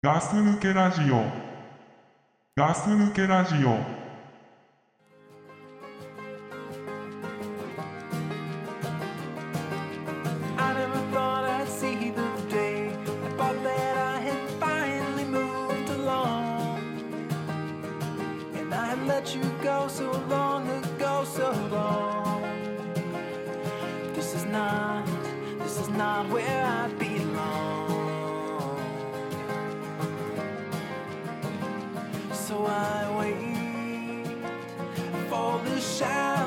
ガス抜けラジオ。ガス抜けラジオ。I wait for the shallow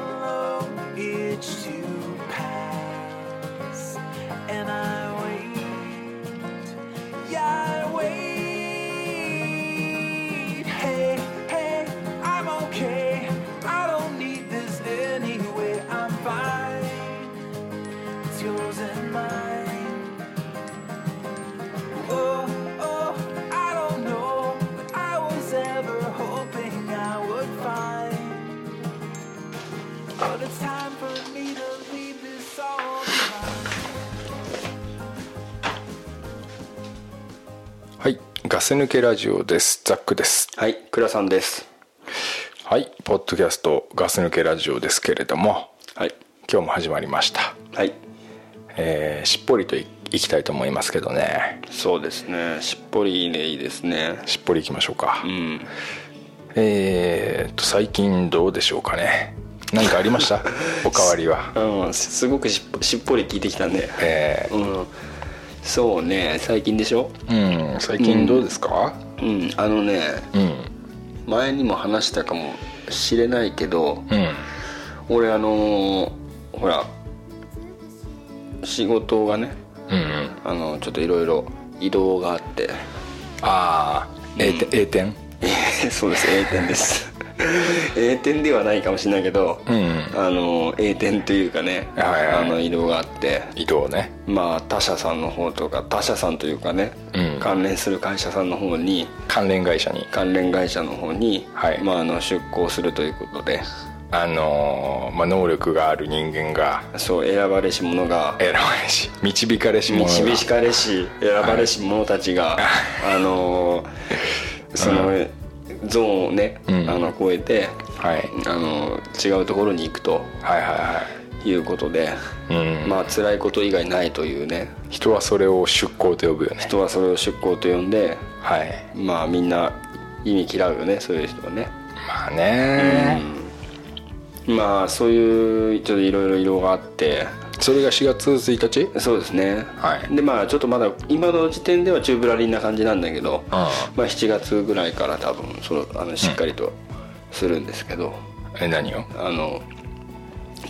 ガス抜けラジオです。ザックです。はい、倉さんです。はい、ポッドキャストガス抜けラジオですけれども、はい。今日も始まりました。はい。えーしっぽりといいきたいと思いますけどね。そうですね。しっぽりでいいですね。しっぽりいきましょうか。うん。えーっと最近どうでしょうかね。何かありました？おかわりは。うん、すごくしっぽり聞いてきたね。えうん。そうね、最近でしょ？ー、うん、最近どうですか？うん、あのね、うん、前にも話したかもしれないけど、うん、俺あのーほら、仕事がね、うん、うん。あの、ちょっといろいろ移動があって、ああ、A 点、A 点？そうです A 点です A 点ではないかもしれないけど、うん。あの A 点というかね、はいはい。あの移動があって。移動ね。まあ他社さんの方とか他社さんというかね、うん。関連する会社さんの方に関連会社に。関連会社の方に、はい。まあ、あの出向するということで。あのーまあ、能力がある人間がそう選ばれし者が選ばれし導かれし者が。導かれし選ばれし者たちが、あのそのゾーンをね、うん。あの超えてはい。あの違うところに行くとはいはいうことで、いはい、うん。まあ辛いこと以外ないというね。人はそれを出向と呼ぶよね。人はそれを出向と呼んではい。まあみんな意味嫌うよねそういう人はね。まあね、まあそういうちょっといろいろ色があってそれが4月1日？そうですね、はい。でまあちょっとまだ今の時点ではチューブラリンな感じなんだけど、まあ7月ぐらいから多分そのあのしっかりとするんですけど、え何を？あの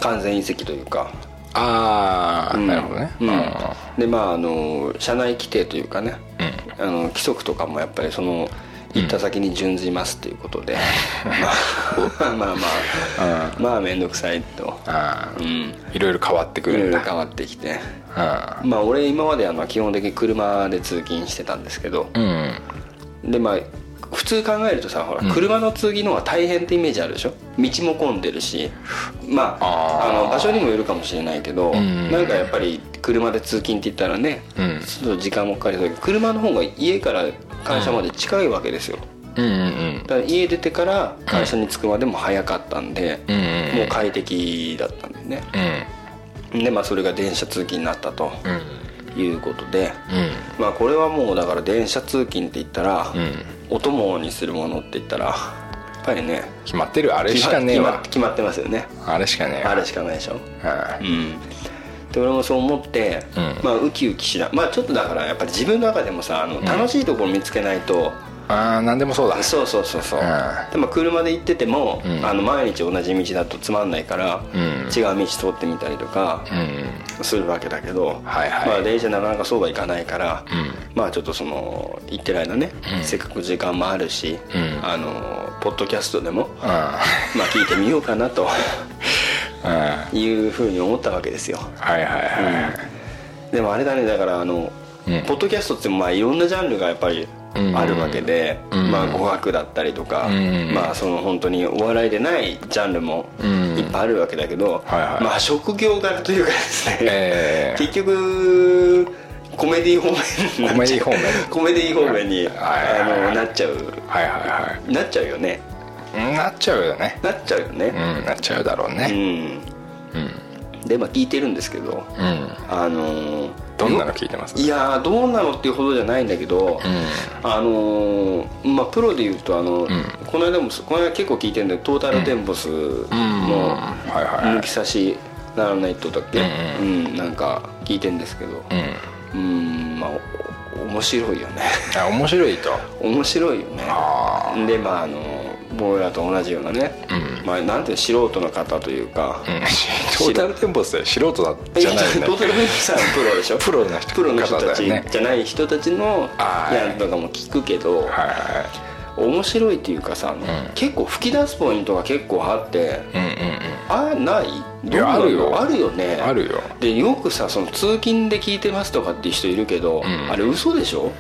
完全移籍というか。ああ、うん。なるほどね。うん。でまああの社内規定というかね、あの規則とかもやっぱりその行った先に準じますということで、まあまあまあ。まあ面倒くさいと、うん、いろいろ変わってくいろるんだいろ変わってきて。あまあ俺今まであの基本的に車で通勤してたんですけど。あうん。でまあ普通考えるとさほら、車の通勤の方が大変ってイメージあるでしょ？道も混んでるし。まああの場所にもよるかもしれないけど、ん。なんかやっぱり車で通勤って言ったらね、うん。ちょっと時間もかかりそうだけど車の方が家から会社まで近いわけですよ、うんうんだから家出てから会社に着くまでも早かったんで、うんうんもう快適だったんでね。うんでまあそれが電車通勤になったとうん。いうことで、うん。まあこれはもうだから電車通勤って言ったら、うん。お供にするものって言ったらやっぱりね決まってる。あれしかねえ決まわ決まってますよね。あれしかねえわ。あれしかないでしょ。あうんで俺もそう思って、うん。まあウキウキしなまあちょっとだからやっぱり自分の中でもさあの楽しいところ見つけないと、ああ何でもそうだ。そうそうそうそう、うん。でも車で行ってても、ん。あの毎日同じ道だとつまんないから、うん。違う道通ってみたりとかうん。するわけだけど、はいはい。まあ、電車なかなかそうはいかないから、うん。まあちょっとその行ってる間ね、せっかく時間もあるし、うん。あのポッドキャストでも、あまあ聞いてみようかなと いうふうに思ったわけですよ。はいはいはい。でもあれだねだからあの、うん。ポッドキャストってまあいろんなジャンルがやっぱりうんあるわけで、うん。まあ語学だったりとか、うん。まあその本当にお笑いでないジャンルもうん。いっぱいあるわけだけど、まあ職業柄というかですね、ええ。結局コメディ方面コメディ方面。コメディ方面に、なっちゃう。はいはいはなっちゃうよね。いなっちゃうよね。なっちゃうようねんなっちゃうだろううねん、でまあ聞いてるんですけどうん。あのーどんなの聞いてます？いやーどうなのっていうほどじゃないんだけど、あのーまあプロで言うとあの、この間もこの間結構聞いてるんだけどトータルテンボスの抜き差しならないとだっけ、うんなんか聞いてるんですけど。うん。うんまあお面白いよね。あ面白いと。面白いよね。あ でまああの僕らと同じようなね、まあなんて素人の方というか、うん。トータルテンボスで素人だじゃないよね。トータルテンボスさんはプロでしょ。プロの人プロの人たちじゃない人たちのはい。やつとかも聞くけど、はいは面白いっていうかさ、結構吹き出すポイントが結構あって、いうんうん。あない？どうあるよ。あるよね。あるよ。でよくさその通勤で聞いてますとかっていう人いるけど、ん。あれ嘘でしょ？うん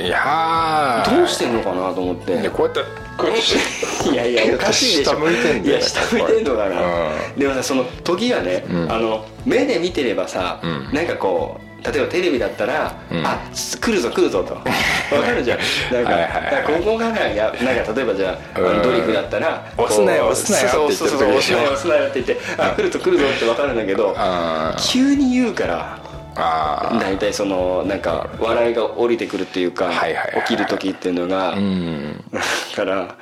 いやー。どうしてんのかなと思って。でこうやってこうやって。いやいや おかしいでしょ。下向いてんだよね。いや下向いてんのかな、うでもさその時がね、ん。あの目で見てればさ、ん。なんかこう例えばテレビだったら、ん。あ来るぞ来るぞと。わかるじゃん。なんかはいここがなんやなんか例えばじゃあ,、あうん。のドリフだったら押すなよ押すなよって言って。押すなよ押すなよって言ってあ来るぞ来るぞってわかるんだけど急に言うからあ大体そのなんか笑いが降りてくるっていうか、起きる時っていうのが、ーうん。だから、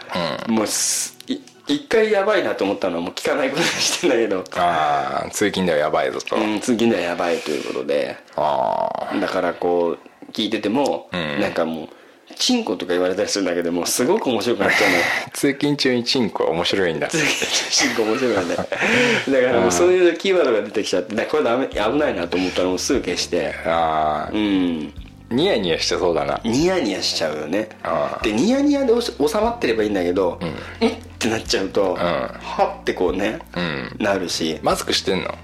もう一回やばいなと思ったのはもう聞かないことにしてんだけど、ああ通勤ではやばいぞと、うん、次のはやばいということで。ああだからこう聞いてても、ん。なんかもうチンコとか言われたりするんだけどもうすごく面白くなっちゃうの 通勤中にチンコは面白いんだ。チンコ面白いよね。だからもうそういうキーワードが出てきちゃってこれダメ危ないなと思ったらもうすぐ消して。ああうん。ニヤニヤしてそうだな。ニヤニヤしちゃうよね。でニヤニヤで収まってればいいんだけどうん、っ？てなっちゃうと、はってこうね、うん。なるし。マスクしてんの？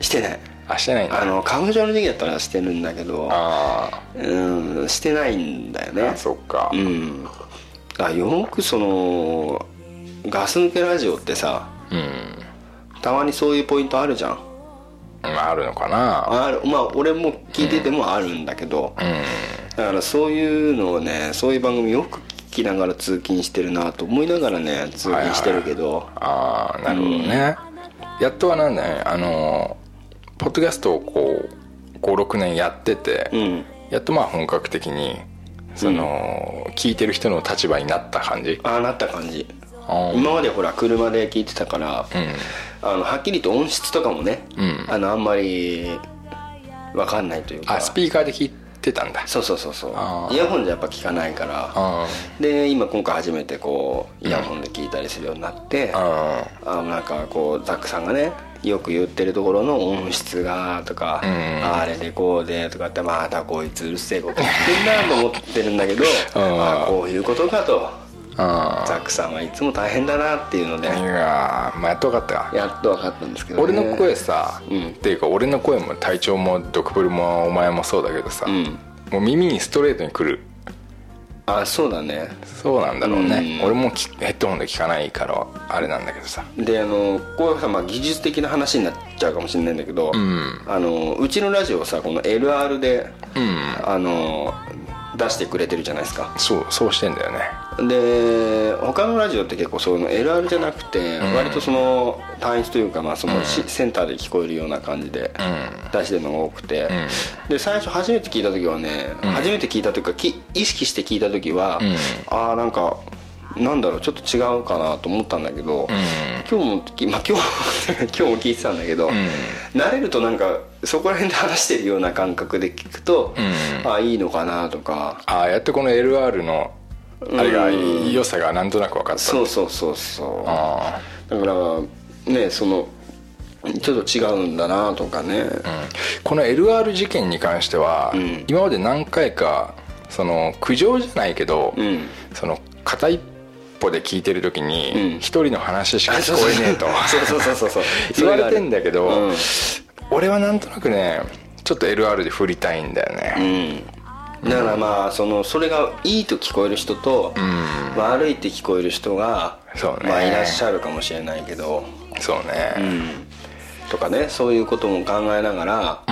してないあしてないんだ。あの花粉症の時期だったらしてるんだけどあうんしてないんだよね。ーあそっか。うん。あよくそのガス抜けラジオってさうん。たまにそういうポイントあるじゃん。まああるのかな。ある。まあ俺も聞いててもあるんだけど、だからそういうのをねそういう番組よく聞きながら通勤してるなと思いながらね通勤してるけど、ああなるほどね、やっとはなんだね。あのポッドキャストをこう56年やってて、うん。やっとまあ本格的にその、聞いてる人の立場になった感じ。ああなった感じ。今までほら車で聞いてたから、あのはっきりと音質とかもね、ん。あのあんまり分かんないというか。あスピーカーで聞いてたんだ。そうそうそうそう。イヤホンじゃやっぱ聞かないから。あで今今回初めてこうイヤホンで聞いたりするようになって、ああなんかこうザックさんがねよく言ってるところの音質がとか、ん。あれでこうでとかってまたこいつうるせえこと言ってんなと思ってるんだけど、ん。あこういうことかと。あザックさんはいつも大変だなっていうので。いやーまあやっと分かった。やっと分かったんですけど、ね、俺の声さ、うん。っていうか俺の声も体調もドクブルもお前もそうだけどさ、うん。もう耳にストレートにくるあそうだね。そうなんだろうね、うん。俺もきヘッドホンで聞かないからあれなんだけどさ。であのこういうさ、まあ、技術的な話になっちゃうかもしれないんだけど、ん。あのうちのラジオをさこの LR で、うん。あの出してくれてるじゃないですか。そうそうしてんだよね。で他のラジオって結構そういうの LR じゃなくて、割とその単一というか、まあそのしセンターで聞こえるような感じで出してるのが多くて、で最初初めて聞いた時はね、初めて聞いた時かき意識して聞いた時は、ああなんかなんだろうちょっと違うかなと思ったんだけど、今日も、まあ、今日 今日も聞いてたんだけど、慣れるとなんかそこら辺で話してるような感覚で聞くと、ああいいのかなとか。ああやってこの LR のあれが良さがなんとなく分かった。そうそうそうそう。あだからねそのちょっと違うんだなとかね、ー、うん、この LR 事件に関しては、ん。今まで何回かその苦情じゃないけど、うん。その片一歩で聞いてる時にうん。一人の話しか聞こえねえと。そうそうそうそうそう。言われてんだけど、うん俺はなんとなくねちょっと LR で振りたいんだよね、だからまあそのそれがいいと聞こえる人と、悪いって聞こえる人が、そうね。まあ、いらっしゃるかもしれないけど、そうね。とかねそういうことも考えながら、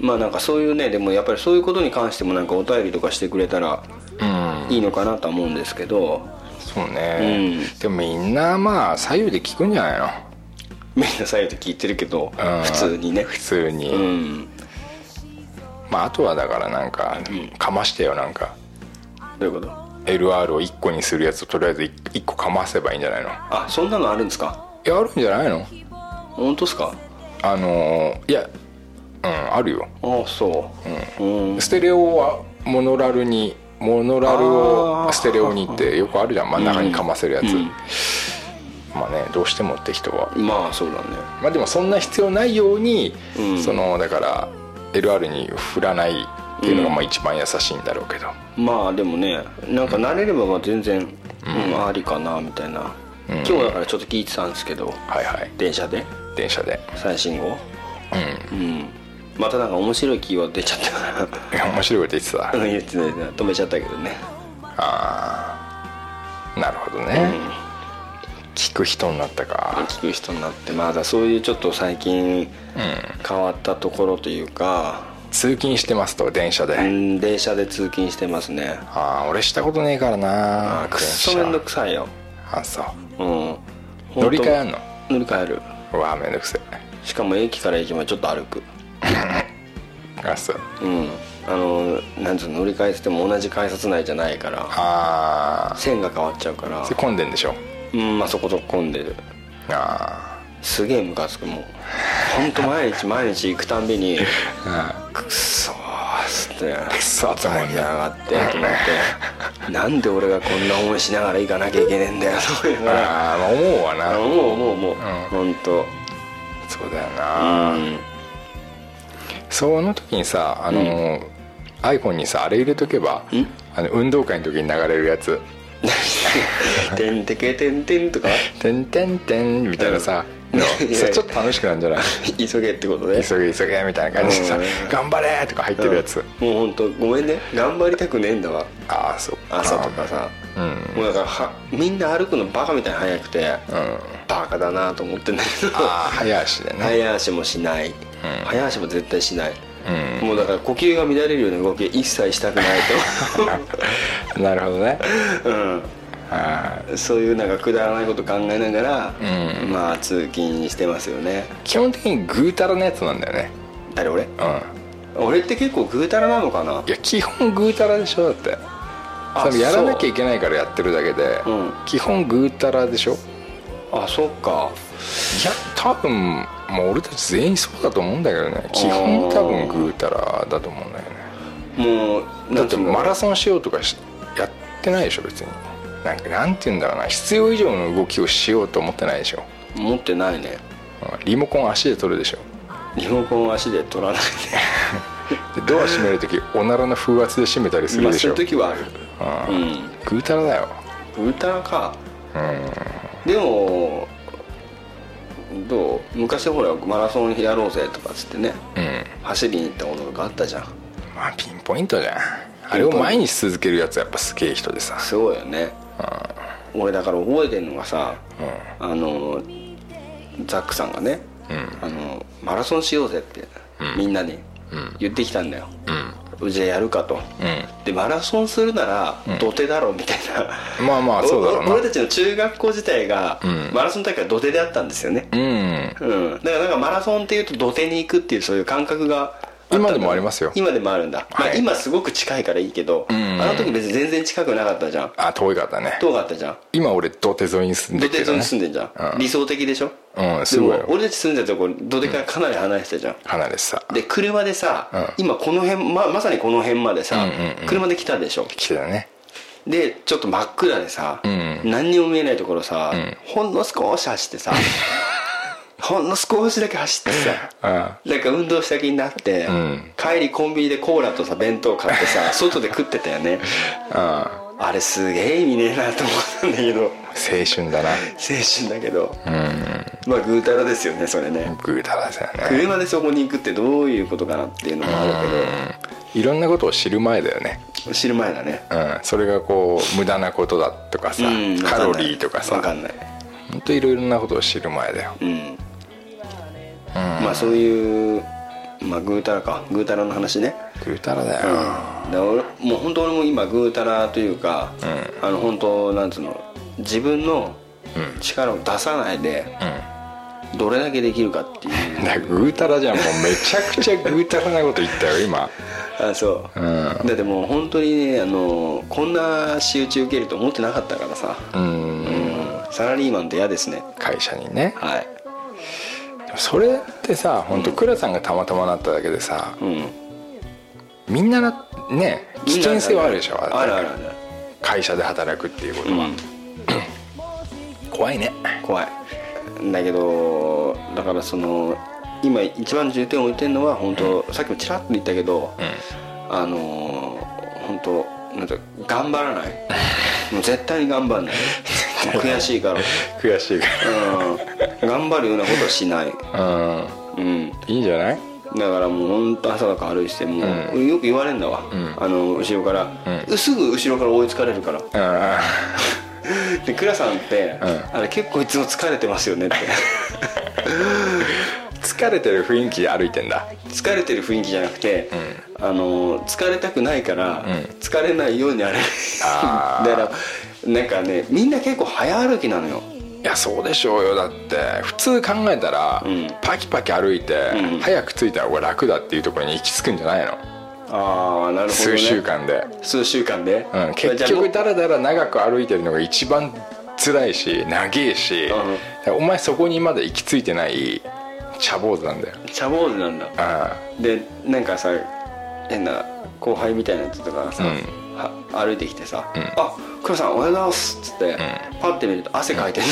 まあなんかそういうねでもやっぱりそういうことに関してもなんかお便りとかしてくれたらうん。いいのかなとは思うんですけど。そうね、うん。でもみんなまあ左右で聞くんじゃないの？みんな左右で聞いてるけどうん。普通にね。普通に、うん。まああとはだからなんか、かましてよなんか。どういうこと？LR を1個にするやつをとりあえず 1, 個かませばいいんじゃないの？いあそんなのあるんですか？やあるんじゃないの？本当ですか？あのーいやうんあるよ。ああそう。うん。ステレオはモノラルにモノラルをステレオにってよくあるじゃん。真ん中にかませるやつ、うんまあねどうしてもって人は。まあそうだね。まあでもそんな必要ないように、うん。そのだから LR に振らないっていうのがまあ一番優しいんだろうけど、まあでもねなんか慣れればまあ全然、うん。ありかなみたいな、今日だからちょっと聞いてたんですけどはいはい。電車で。電車で。最新号。うん。うん。またなんか面白いキーワード出ちゃったかいや面白いこと言ってた。ら言ってない止めちゃったけどね。ああなるほどね、聞く人になったか。聞く人になってまだそういうちょっと最近変わったところというか、通勤してますと電車で、うん、電車で通勤してますね。ああ俺したことねえからなあくっそめんどくさいよ。あそう。うん。乗り換えあんの？乗り換える。うわめんどくせしかも駅から駅までちょっと歩く。え あそう。うん。あのなんつうの乗り換えてても同じ改札内じゃないからああ線が変わっちゃうから。それ混んでんでしょ？うんまあそこそこ混んでる。あすげえムカつくもう。本当毎日毎日行くたんびに あくっそーっつってくそーってがってと思ってなんで俺がこんな思いしながら行かなきゃいけねえんだよと思いながら。ああまあ思うわな。思う思う思う、ん。本当そうだような、ん。その時にさあの、iPhone にさあれ入れとけばあの運動会の時に流れるやつ「てんてけてんてん」とか「てんてんてん」みたいなさ、ちょっと楽しくなるんじゃない？急げってことで急げ急げみたいな感じでさうん「頑張れ!」とか入ってるやつ、もう本当ごめんね。頑張りたくねえんだわ。ああそう朝とかさ。うん。もうだからはみんな歩くのバカみたいに速くてうん。バカだなと思ってんだけど。ああ早足でね。早足もしない、早足も絶対しない、うん。もうだから呼吸が乱れるような動き一切したくない なるほどね。と、うん、そういうなんかくだらないこと考えながら、うん。まあ通勤してますよね。基本的にぐうたらなやつなんだよね。誰俺？うん。俺って結構ぐうたらなのかな？いや基本ぐうたらでしょだって。あ多分やらなきゃいけないからやってるだけで、う。ん。基本ぐうたらでしょ。あそっか。いや多分もう俺たち全員そうだと思うんだけどね。基本多分ぐうたらだと思うんだよね。もうだってマラソソンしようとかしやってないでしょ別に。なんかなんて言うんだろうな。必要以上の動きをしようと思ってないでしょ。ン持ってないね。うん。リモコン足で取るでしょ。リモコン足で取らない でドア閉める時おならの風圧で閉めたりすでまあそうるでしょいう時はある。ううん。んぐうたらだよ。ぐうたらか。うん。でもどう？昔ほらマラソンやろうぜとかっつってね。うん。走りに行ったこととかあったじゃん。まあピンポイントじゃん。あれを毎日続けるやつやっぱすげえ人でさ。すごいよね。俺だから覚えてんのがさあのザックさんがねあのマラソンしようぜってみんなに言ってきたんだよじゃあやるかと。でマラソンするなら土手だろみたいな。まあまあそうだろうな。お俺たちの中学校自体がマラソン大会は土手であったんですよね。うん。うん、だからなんかマラソンっていうと土手に行くっていうそういう感覚が今でもありますよ。今でもあるんだ、まあ、はい。今すごく近いからいいけど、ん。あの時別に全然近くなかったじゃん。あ遠いかったね。遠かったじゃん。今俺土手沿いに住んで土手沿いに住んでんじゃん、うん。理想的でしょ？うんすごいよ。でも俺たち住んでたとこ土手からかなり離れてたじゃん、離れてさで車でさ、うん。今この辺ままさにこの辺までさ、うんうんうん。車で来たでしょ？来てたね。でちょっと真っ暗でさ、ん。何にも見えないところさ、ん。ほんの少し走ってさ ほんの少しだけ走ってさあなんか運動した気になって、ん。帰りコンビニでコーラとさ弁当買ってさ 外で食ってたよね。ああれすげえ意味ねえなと思ったんだけど。青春だな。青春だけど。うん。まあぐうたらですよねそれね。ぐうたらですよね。車でそこに行くってどういうことかなっていうのもあるいろんなことを知る前だよね。けど知る前だね。うん。それがこう無駄なことだとかさうん。カロリーとかさ。分かんない。本当いろいろなことを知る前だよ。うん、まあそういうまあぐうたらか。ぐうたらの話ね。ぐうたらだよ、だから俺もう本当俺も今ぐうたらというか、あの本当なんつうの自分の力を出さないで、どれだけできるかっていう。だぐうたらじゃんもうめちゃくちゃぐうたらなこと言ったよ今。あそう、うん。だってもう本当にねあのこんな仕打ち受けると思ってなかったからさ、うん。うん。サラリーマンって嫌ですね。会社にね。はいそれってさ本当倉さんがたまたまなっただけでさうん。みんななね危険性はあるでしょあるあるある。会社で働くっていうことは、うん。怖いね。怖い。だけどだからその今一番重点を置いてるのは本当、さっきもちらっと言ったけど、あのー本当なんか頑張らない。もう絶対に頑張んない悔しいから。悔しいかうん。頑張るようなことはしない。らうん。うん。いいんじゃない？だからもう本当朝方歩いてても、うよく言われるんだわ、あの後ろから、すぐ後ろから追いつかれるから。うんで倉さんって、ん。あれ結構いつも疲れてますよねって。疲れてる雰囲気で歩いてんだ。疲れてる雰囲気じゃなくて、あの疲れたくないから、疲れないように歩いてだからなんかねみんな結構早歩きなのよ。いやそうでしょうよ。だって普通考えたら、ん。パキパキ歩いて、うん。早く着いた方が楽だっていうところに行き着くんじゃないの、ああなるほど、ね、数週間で、数週間で、うん、結局だらだら長く歩いてるのが一番辛いし長えし、お前そこにまだ行き着いてない茶坊主なんだよ。茶坊主なんだ。あでなんかさ変な後輩みたいなやつとかがさ、うん。は歩いてきてさ「あ黒さんおはようございます」っつって、パッて見ると汗かいてる。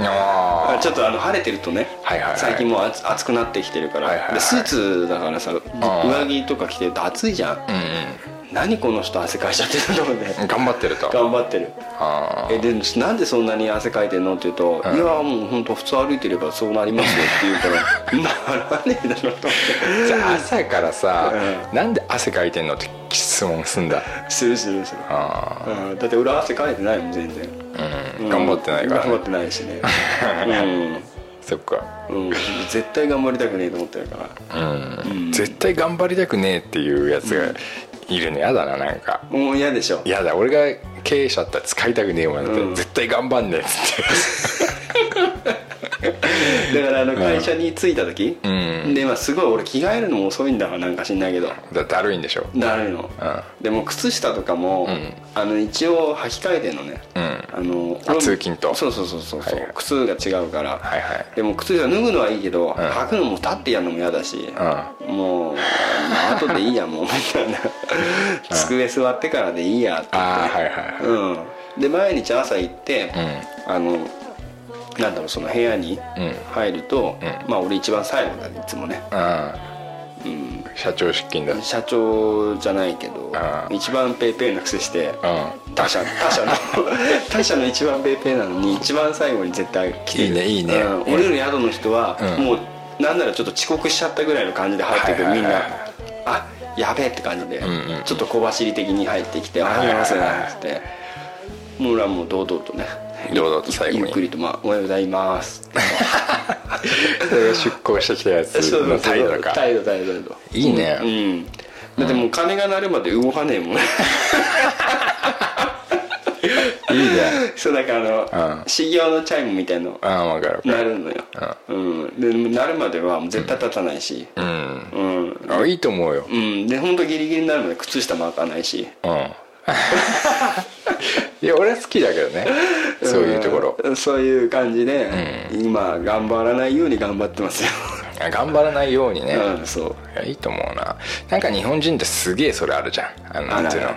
ああちょっとあの晴れてるとね、はいはいはい。最近もう暑暑くなってきてるから、はいはいはいでスーツだからさ上着とか着てると暑いじゃん、うん何この人汗かいちゃってると思ってうん頑張ってると。頑張ってる。あえでなんでそんなに汗かいてんのって言うと「いやもう本当普通歩いてればそうなりますよ」って言うから ならねえだろと。思ってーじゃあ朝からさ、うなんで汗かいてんのって質問すんだ？するするする。あうん。だって俺汗かいてないもん全然、ー、うん、頑張ってないから、頑張ってないしね。そっか。うん、うん、絶対頑張りたくねえと思ってるから。うん、絶対頑張りたくねえっていうやつがいるのやだななんか。もう嫌でしょ。やだ。俺が経営者だったら使いたくねえもんだって、うん。絶対頑張んねえっつってだからあの会社に着いた時、うん。で、まあ、すごい俺着替えるのも遅いんだかなんか知んないけど。だだるいんでしょ？だるいの、でも靴下とかも、ん。あの一応履き替えてんのね、うん。あのあ通勤と？そうそうそうそうそう、はいはい。靴が違うから、はいはい。でも靴下脱ぐのはいいけど、履くのも立ってやるのも嫌だし、もう、まあ、後でいいやもうみたいな。机座ってからでいいやって言って。はいはいうん、で毎日朝行って、あのなんだろうその部屋にうん。入ると、まあ俺一番最後だねいつもね、うんうん、社長出勤だ。うん社長じゃないけどあ一番ペーペーな癖して他社他社の 他社の一番ペーペーなのに一番最後に絶対来てる。いいねいいね。うん、降りる宿の人は、うん。もうなんならちょっと遅刻しちゃったぐらいの感じで入ってくる、はいはいはいみんな。あやべえって感じで、んうんちょっと小走り的に入ってきて「おはようございます」って。もう俺はもう堂々とね堂々と最後に。ゆっくりと、まあ「おはようございます」それが出向してきたやつの態度か態度。態度態度。いいね。うん。だってもう鐘が鳴るまで動かねえもん。いいね。そうなんかあの、うん。修行のチャイムみたいの。ああ分かる分かる。鳴るのよ、うん、で鳴るまではもう絶対立たないし。うん。うん、あいいと思うよ。うん、で本当ギリギリになるまで靴下も開かないし。うん いや俺は好きだけどね。そういうところ。うん。そういう感じで、今頑張らないように頑張ってますよ。あ頑張らないようにね。うんそう。いやいいと思うな。なんか日本人ってすげえそれあるじゃん。あのなんていうの。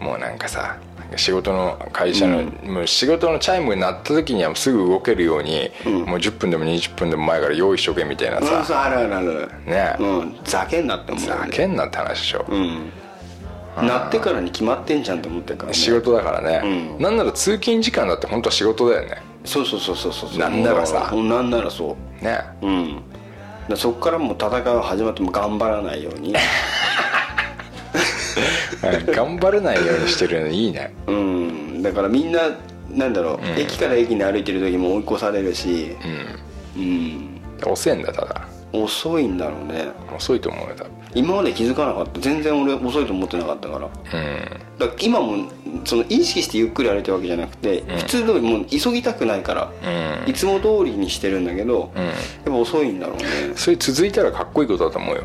もうなんかさ仕事の会社の、もう仕事のチャイムになった時にはすぐ動けるように、もう10分でも20分でも前から用意しとけみたいなうんさ、そうあるあるある。ね。うん。ざけんなって思うよざねけんなって話でしょ、うんなってからに決まってんじゃんって思ってるから、ね、仕事だからね、うん。なんなら通勤時間だって本当は仕事だよね。そうそうそうそうそうなんならさ。なんならそう。ね。うん。でそこからもう戦いが始まっても頑張らないように。頑張れないようにしてるのいいね。うん。だからみんななんだろう、駅から駅に歩いてる時も追い越されるし。うん、遅えんだただ遅いんだろうね。遅いと思うよ多分。今まで気づかなかった。全然俺遅いと思ってなかったから。だから今もその意識してゆっくり歩いてるわけじゃなくて、普通通りもう急ぎたくないから、うん。いつも通りにしてるんだけど、やっぱ遅いんだろうね。それ続いたらかっこいいことだと思うよ。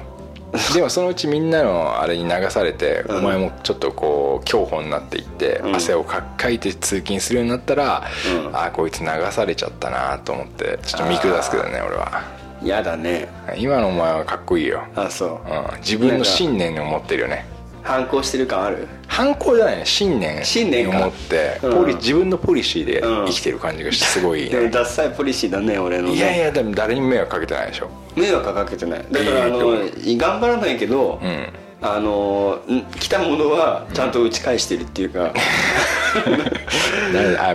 でもそのうちみんなのあれに流されて、うん。お前もちょっとこう競歩になっていって、うん。汗をかかいて通勤するようになったら、うん。ああこいつ流されちゃったなと思ってちょっと見下すけどね俺はやだね。今のお前はかっこいいよ、あそう。うん、自分の信念を持ってるよね。反抗してる感ある？反抗じゃないね。信念信念か。を持って、うん。ポリ自分のポリシーでうん。生きてる感じがしてすごいいい でもね、ダッサいポリシーだね俺のね。いやいやでも誰にも迷惑かけてないでしょ。迷惑はかけてない。だからあの頑張らないけど、うんあのん来たものはちゃんと打ち返してるっていうか、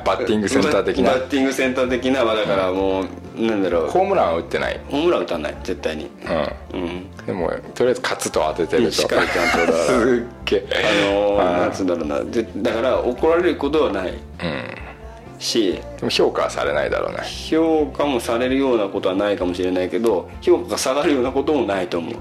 バッティングセンター的な。バッティングセンター的なまあだからもう、なんだろう。ホームランは打ってない。ホームラン打たない絶対に。うん。うん。でもとりあえず勝つと当ててると。しっかりちゃんとだすっげえ。あのあーなんつうんだろうな。でだから怒られることはない。うんしでも評価はされないだろうね。評価もされるようなことはないかもしれないけど評価が下がるようなこともないと思う。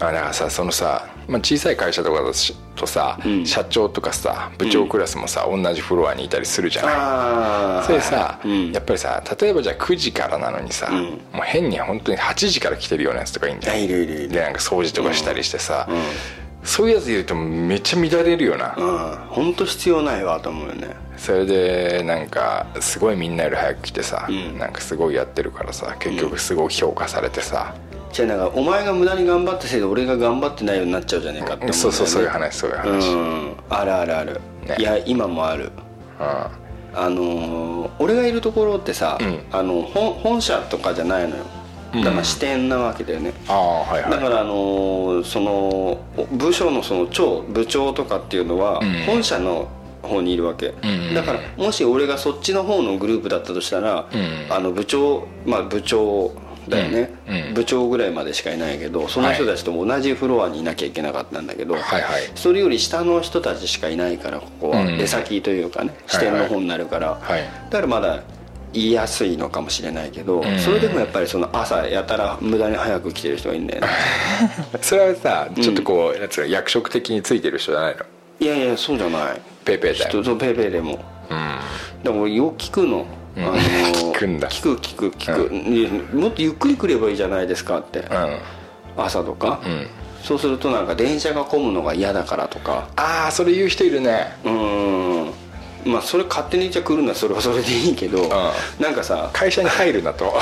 あだからさそのさ、まあ、小さい会社とかだしとさ、うん。社長とかさ部長クラスもさ、同じフロアにいたりするじゃないそれさ、うん。やっぱりさ例えばじゃあ9時からなのにさ、うん。もう変に本当に8時から来てるようなやつとかいいんじゃん。いるいるいる。でなんか掃除とかしたりしてさ、うんそういうやついるとめっちゃ乱れるよな、うん。本当必要ないわと思うよね。それでなんかすごいみんなより早く来てさ、うん。なんかすごいやってるからさ結局すごい評価されてさ、じゃあなんかお前が無駄に頑張ったせいで俺が頑張ってないようになっちゃうじゃねえかって思うね。そうそうそういう話そういう話、うん。あるあるある、ね。いや今もある。あのー俺がいるところってさ、うん。あの本本社とかじゃないのよだから支店なわけだよね、ああはいはい。だからあのーその部署のその長部長とかっていうのはうん。本社の方にいるわけ、ん。だからもし俺がそっちの方のグループだったとしたら、うん。あの部長まあ部長だよね、うん。うん。部長ぐらいまでしかいないけどその人たちとも同じフロアにいなきゃいけなかったんだけど、はいはい。それより下の人たちしかいないからここは。うん。出先というかね、支店の方になるから、はい。だからまだ言いやすいのかもしれないけど、ん。それでもやっぱりその朝やたら無駄に早く来てる人がいるんだよね。それはさちょっとこう、なんつうの役職的についてる人じゃないの？いやいやそうじゃない。ペーペーだよ。人とペーペーでも。うん。でもよく聞くの、あの聞くんだ。聞く聞く聞く、もっとゆっくり来ればいいじゃないですかって、朝とか、ん。そうするとなんか電車が混むのが嫌だからとか。ああそれ言う人いるね。うーんまあそれ勝手にじゃ来るのはそれはそれでいいけど、なんかさ会社に入るなと。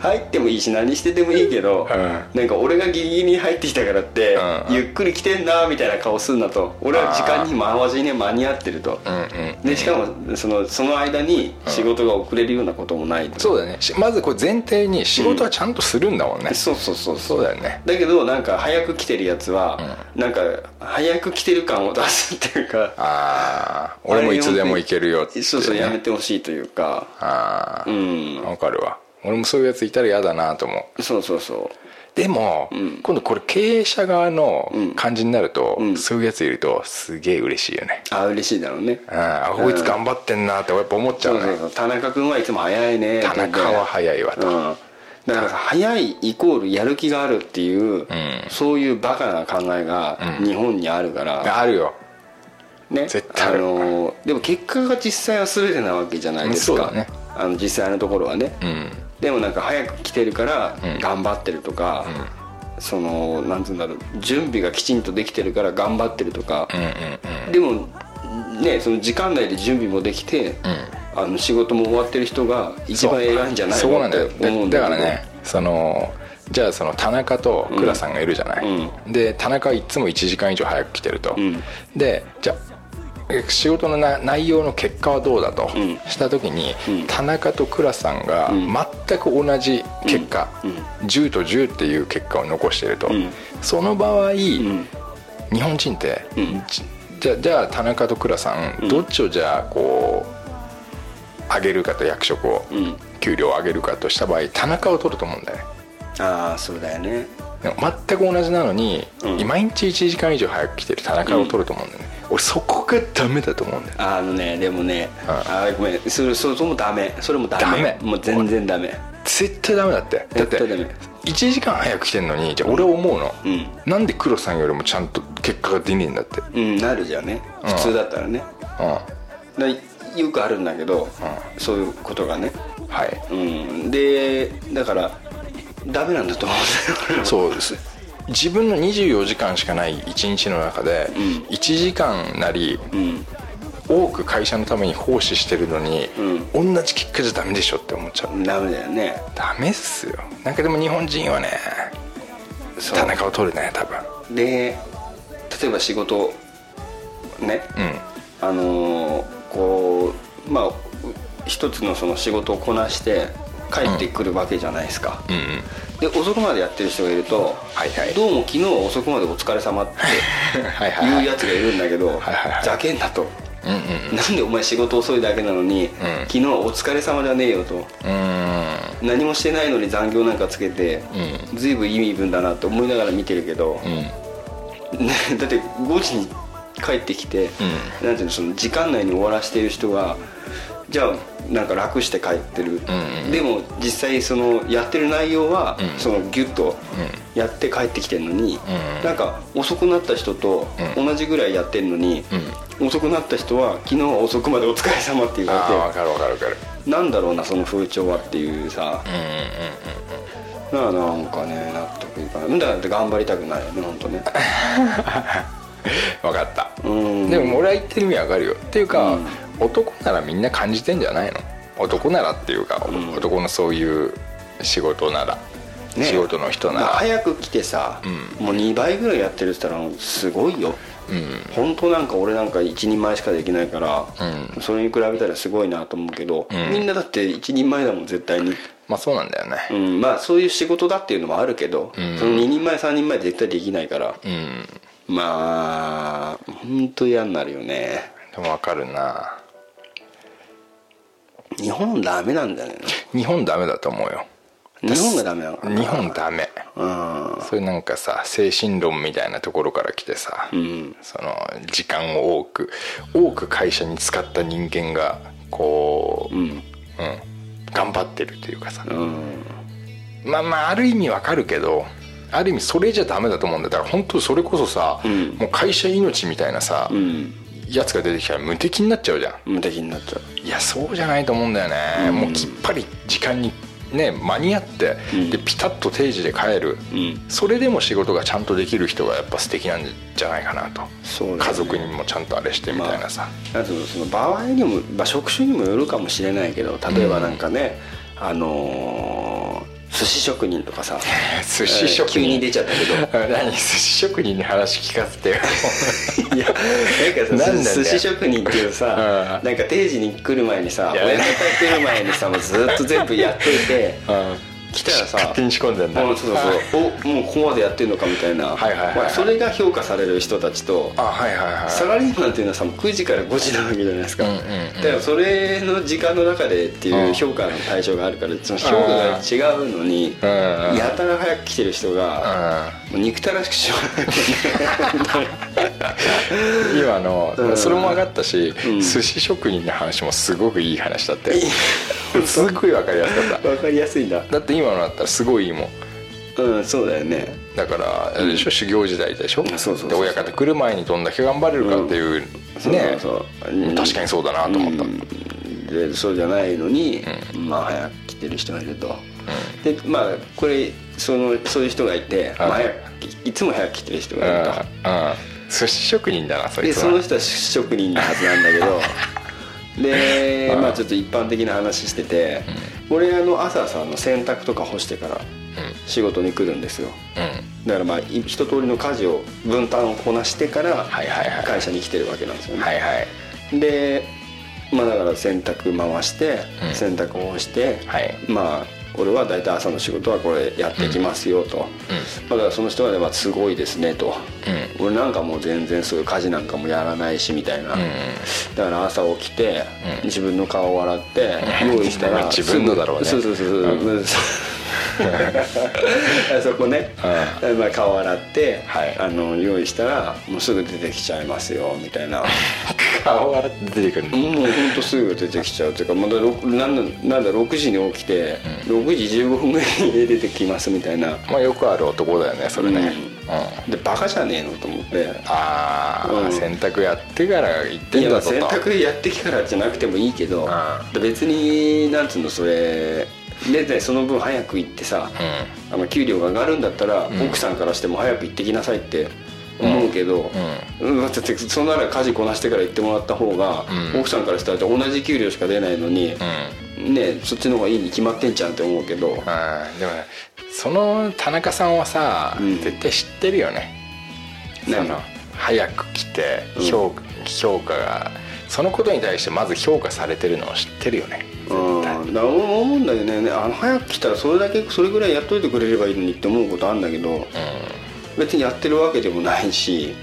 入ってもいいし何しててもいいけど、うなんか俺がギリギリに入ってきたからって、うん。ゆっくり来てんなみたいな顔すんなと俺は時間に回しに間に合ってると、うんうんでしかもそのその間に仕事が遅れるようなこともないと、そうだね。しまずこれ前提に仕事はちゃんとするんだもんね、そうそうそうそう。だよね。だけどなんか早く来てるやつは、なんか早く来てる感を出すっていうかああ俺もいつでも行けるよって、ね、そうそうやめてほしいというか。ああうん。わかるわ。俺もそういうやついたら嫌だなと思う。そうそうそう。でも、今度これ経営者側の感じになると、ん。そういうやついるとすげえ嬉しいよね。あ嬉しいだろうね。ああこいつ頑張ってんなってやっぱ思っちゃうね。そうそうそう。田中君はいつも早いね田中は早いわと、うん。だからさ早いイコールやる気があるっていう、そういうバカな考えが日本にあるから、あるよね。絶対。あるのでも結果が実際は全てなわけじゃないですか、ね。あの実際のところはね、うん。でもなんか早く来てるから頑張ってるとか、そのなんつうんだろう準備がきちんとできてるから頑張ってるとか、でもねその時間内で準備もできて、あの仕事も終わってる人が一番偉いんじゃないのってそうなんだよ。思うんだだからねそのじゃあその田中と倉さんがいるじゃない、で田中はいつも1時間以上早く来てると、ん。でじゃあえ仕事のな内容の結果はどうだと、ん。した時に、ん。田中と倉さんが全く同じ結果、10と10っていう結果を残していると、ん。その場合、ん。日本人って、じじゃじゃあ田中と倉さん、どっちをじゃあこう上げるかと役職を、ん。給料を上げるかとした場合田中を取ると思うんだよね。ああそうだよね全く同じなのに、うん。毎日1時間以上早く来てる田中を取ると思うんだよね、俺そこがダメだと思うんだよあのねでもねうん。あーごめん。それそれもダメ。それもダメ。もう全然ダメ。絶対ダメだって。だって絶対ダメ。1時間早く来てんのにじゃあ俺は思うの、うん。なんで黒さんよりもちゃんと結果が出ねえんだって。うんなるじゃんね。普通だったらね。うん。だよくあるんだけど、そういうことがね。はい。うん。でだからダメなんだと思うんだよ。そうです。自分の24時間しかない1日の中でん。1時間なりうん。多く会社のために奉仕してるのに、同じ結果じゃダメでしょって思っちゃう。ダメだよね。ダメっすよ。なんかでも日本人はね田中を取るね多分。で例えば仕事ね。うん。あのーこうまあう一つのその仕事をこなして帰ってくるわけじゃないですか、うん。うんで遅くまでやってる人がいると、はいはい。どうも昨日は遅くまでお疲れ様って はいはいはい。いうやつがいるんだけどざけんなと、うんうんなんでお前仕事遅いだけなのに、ん。昨日はお疲れ様じゃねえよと。何もしてないのに残業なんかつけて、う随分いい身分だなと思いながら見てるけど、うん。ね だって5時に帰ってきて、なんていうのその時間内に終わらしてる人がじゃあなんか楽して帰ってる、うんでも実際そのやってる内容は、うん。そのギュッとやって帰ってきてるのに、うん。なんか遅くなった人とうん。同じぐらいやってるのに、遅くなった人は昨日は遅くまでお疲れ様って言ああわ分かる分かる分かる。れてなんだろうなその風潮はっていうさ、うんうんうんだからなんかね納得いかない。だから頑張りたくないよね本当ね。分かった。うん。でも俺は言ってる意味わかるよ。っていうか、男ならみんな感じてんじゃないの？男ならっていうか、ん。男のそういう仕事なら、ね仕事の人なら。ら早く来てさ、うもう2倍ぐらいやってるって言ったらすごいよ。うん。本当なんか俺なんか一人前しかできないから、うん。それに比べたらすごいなと思うけど、うん。みんなだって一人前だもん絶対に、まあそうなんだよね。うん、まあそういう仕事だっていうのもあるけど、うん。その2人前3人前絶対できないから、うん。まあ本当嫌になるよね。でもわかるな日本ダメなんだよね日本ダメだと思うよ。日本がダメなの？かな日本ダメ。うん。そういうなんかさ精神論みたいなところから来てさ、ん。その時間を多く多く会社に使った人間がこう、うん。うん。頑張ってるというかさ、うん。まあまあある意味わかるけどある意味それじゃダメだと思うんだよ。だから本当それこそさ、ん。もう会社命みたいなさ、うんやつが出てきたら無敵になっちゃうじゃん。無敵になっちゃう。いやそうじゃないと思うんだよね、もうきっぱり時間にね間に合って、ん。でピタッと定時で帰る、うん。それでも仕事がちゃんとできる人がやっぱ素敵なんじゃないかなと、ね。家族にもちゃんとあれしてみたいなさ、なんていうのその場合にも、まあ、職種にもよるかもしれないけど例えばなんかね、あのー寿司職人とかさ。寿司職人。急に出ちゃったけど。何？寿司職人に話聞かせてよ。いやなんかさなん寿司職人っていうさ、うん。なんか定時に来る前にさ親方来る前にさもうずっと全部やっといてうん来たらさ。勝手に仕込んでんだ。うんそうそう。おもうここまでやってんのかみたいな、はいはいはいそれが評価される人たちと。あはいはいはい。サラリーマンっていうのはさもう9時から5時なわけじゃないですか、うんうんうん。だからそれの時間の中でっていう評価の対象があるからその評価が違うのにやたら早く来てる人が憎たらしくしょう今の、うん。それも分かったし、うん。寿司職人の話もすごくいい話だったよすっごい分かりやすかっわかりやすいんだ。ただって今のだったらすごいいいもん。うんそうだよね。だからあれでしょ、修行時代でしょ？そうそうそうで親方来る前にどんだけ頑張れるかっていう、ね。確かにそうだなと思った、うん。でそうじゃないのに、まあ早く来てる人がいると、でまあこれそのそういう人がいて、まあ、いつも早く来てる人うんがいると、うん寿司職人だなそいでその人は職人のはずなんだけど。でうんまあちょっと一般的な話してて、俺あの朝さあの洗濯とか干してから仕事に来るんですよ。うん。うんだからまあい一通りの家事を分担をこなしてから会社に来てるわけなんですよね、はいはい。でまあだから洗濯回して、うん。洗濯を干して、はい。まあ俺は大体朝の仕事はこれやっていきますよと、まあだからその人はすごいですねと、う俺なんかもう全然そういう家事なんかもやらないしみたいな、うん。だから朝起きて、うん。自分の顔を洗って 用意したら自分のだろうね。そうそうそうそう、うん。そこね、まあ、顔洗って、はい。あの用意したらもうすぐ出てきちゃいますよみたいな。顔洗って出てくるの？もうほんとすぐ出てきちゃうっていうかまだろなんだなんだ6時に起きて、6 6時15分ぐらいに家出てきますみたいな。まあよくある男だよねそれね。うん、でバカじゃねえのと思って。ああ、うん。洗濯やってから行っていやんだぞと洗濯やってきからじゃなくてもいいけど、ん。で別になんつうのそれ。ででその分早く行ってさ、あの給料が上がるんだったら、ん。奥さんからしても早く行ってきなさいって思うけど、うん。だってそんなら家事こなしてから行ってもらった方が、うん。奥さんからしたら同じ給料しか出ないのに、うん。ねそっちの方がいいに決まってんじゃんって思うけど、あーでもねその田中さんはさ、うん。絶対知ってるよね。そ何の早く来てうん。評,、評価が。そのことに対してまず評価されてるのを知ってるよね。うん、だ思うんだよね。あの早く来たらそれだけそれぐらいやっといてくれればいいのにって思うことあるんだけど別にやってるわけでもないし、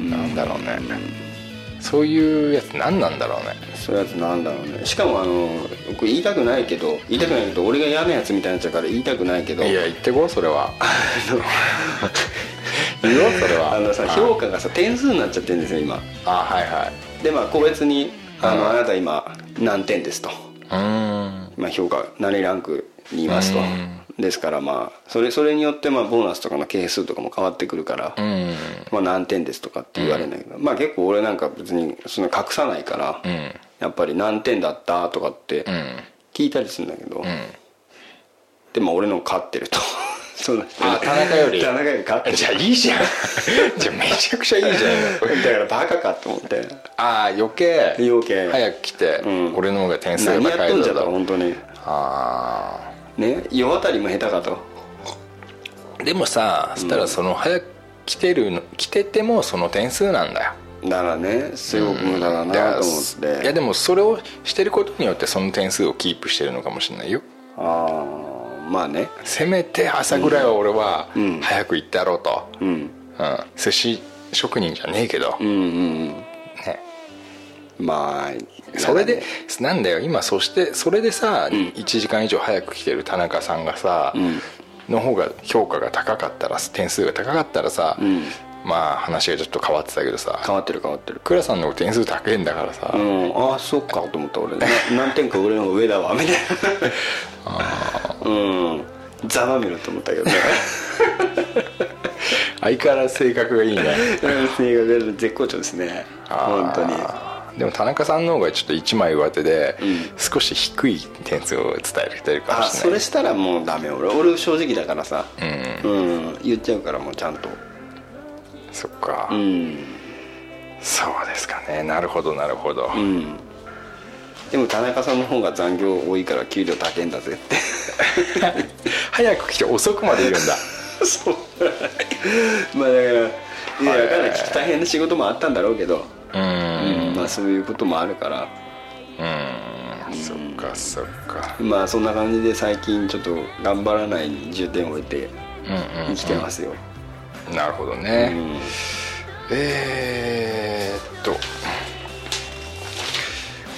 うん、うん、なんだろうね、そういうやつ何なんだろうね。そういうやつなんだろうね。しかもあのこれ言いたくないけど言いたくないけど俺が嫌なやつみたいになっちゃうから言いたくないけど。いや言ってこうそれは。言おうそれは。あのさ評価がさ点数になっちゃってるんですよ今。あはいはい。でまあ個別にあの、うん。あなた今何点ですと、うーん。まあ、評価何ランクにいますと。うんですからまあそれそれによってまあボーナスとかの係数とかも変わってくるから、うん。まあ、何点ですとかって言われるんだけど、まあ結構俺なんか別にその隠さないから、うん。やっぱり何点だったとかってうん。聞いたりするんだけど、うん。でも俺の勝ってると そうなんですあ田中より。田中より勝ってる。じゃあいいじゃん。じゃあめちゃくちゃいいじゃん。よだからバカかと思って。ああ余計。余計。早く来て、うん。俺の方が点数が何やっとんじゃと高いぞと本当に。あね世渡りも下手かと。あでもさそしたらその早く来てるの来ててもその点数なんだよ。だからねすごく無駄だなと思って、いやでもそれをしてることによってその点数をキープしてるのかもしれないよ。ああまあね。せめて朝ぐらいは俺はうん。早く行ってやろうと、うん。うん。寿司職人じゃねえけど、うんうんうん。ねまあそれでなんだよ今そしてそれでさ、1時間以上早く来てる田中さんがさ、ん。の方が評価が高かったら点数が高かったらさ、ん。まあ話がちょっと変わってたけどさ変わってる変わってる。倉さんの点数高いんだからさ、うん。ああそっかと思った俺。な 何点か俺の方が上だわみたいな。うん。ざまみろと思ったけどね。相変わらず性格がいいね。性格が絶好調ですね。本当にでも田中さんの方がちょっと一枚上手で、うん。少し低い点数を伝えてるかもあしれない。それしたらもうダメ。俺俺正直だからさ。うん。うん。言っちゃうからもうちゃんと。そっか、うん。そうですかね。なるほどなるほど、うん。でも田中さんの方が残業多いから給料高いんだぜって。早く来て遅くまでいるんだ。そう。まあだからいや分かんない。大変な仕事もあったんだろうけど、うーんまあそういうこともあるから。うん。そっかそっか。まあそんな感じで最近ちょっと頑張らないに重点を置いてうんうん生きてますよ、なるほどうね、ん。えー、っと。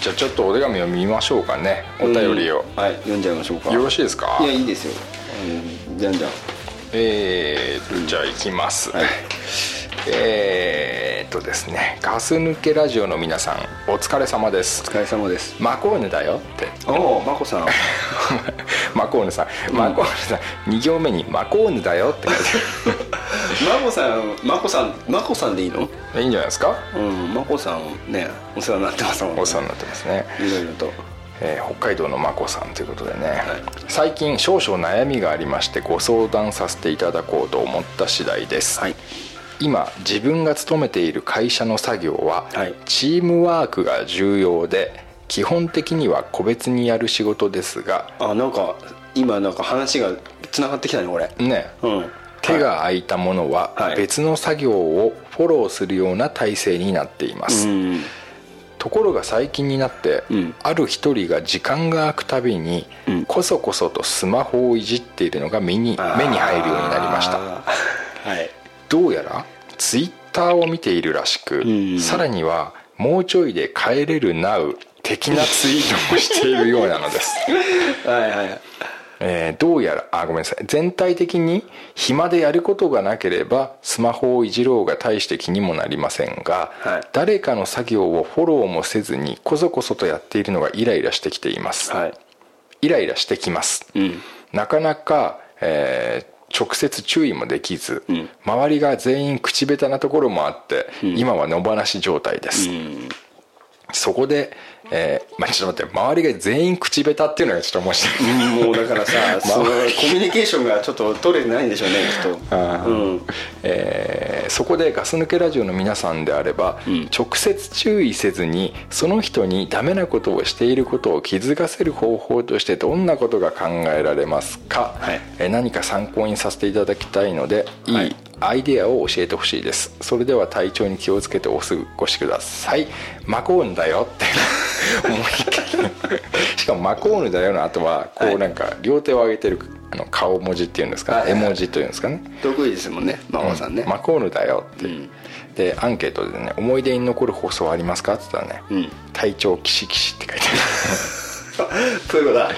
じゃあちょっとお手紙を見ましょうかね。お便りを、うん。はい読んじゃいましょうか。よろしいですか？いやいいですよ、うん、じゃんじゃん。えー、とじゃあ行きます、はいえー、っとですねガス抜けラジオの皆さんお疲れ様です。お疲れ様です。マコーヌだよって。おおまこさ ん。マコーヌさん。マコーヌさん2行目に「マコーヌだよ」って。書いてまこさんまこさんまこさんでいいの？いいんじゃないですか？うんまこさんねお世話になってますもんね。お世話になってますね。いろいろと。えー北海道のまこさんということでね、最近少々悩みがありましてご相談させていただこうと思った次第です、はい今自分が勤めている会社の作業は、はい。チームワークが重要で基本的には個別にやる仕事ですがあなんか今なんか話がつながってきたね俺ね。うん。手が空いたものははい。別の作業をフォローするような体制になっています、うん。ところが最近になって、うん。ある一人が時間が空くたびに、うん。こそこそとスマホをいじっているのが目に目に入るようになりました。はいどうやらツイッターを見ているらしく、ん。さらにはもうちょいで帰れる Now 的なツイートもしているようなのです、はいはい。えーどうやらあごめんなさい。全体的に暇でやることがなければスマホをいじろうが大して気にもなりませんが、はい。誰かの作業をフォローもせずにこそこそとやっているのがイライラしてきています、はい。イライラしてきます、ん。なかなか、えー直接注意もできず、周りが全員口下手なところもあって、今は野放し状態です、そこで、えーまあ、ちょっと待って周りが全員口下手っていうのがちょっと面白い。もうだからさ、そのコミュニケーションがちょっと取れてないんでしょうねきっと。うん。えーそこでガス抜けラジオの皆さんであれば、直接注意せずにその人にダメなことをしていることを気づかせる方法としてどんなことが考えられますか、はい。えー何か参考にさせていただきたいのでいはい。いアイデアを教えてほしいです。それでは体調に気をつけてお過ごしください。マコーヌだよってもう一回しかもマコーヌだよの後はこうなんか両手を上げてるあの顔文字っていうんですか、はいはい。はい絵文字というんですかね。得意ですもんねさんね、マコーヌだよって、でアンケートでね「思い出に残る放送はありますか?」って言ったらね「うん体調キシキシ」って書いて プロだ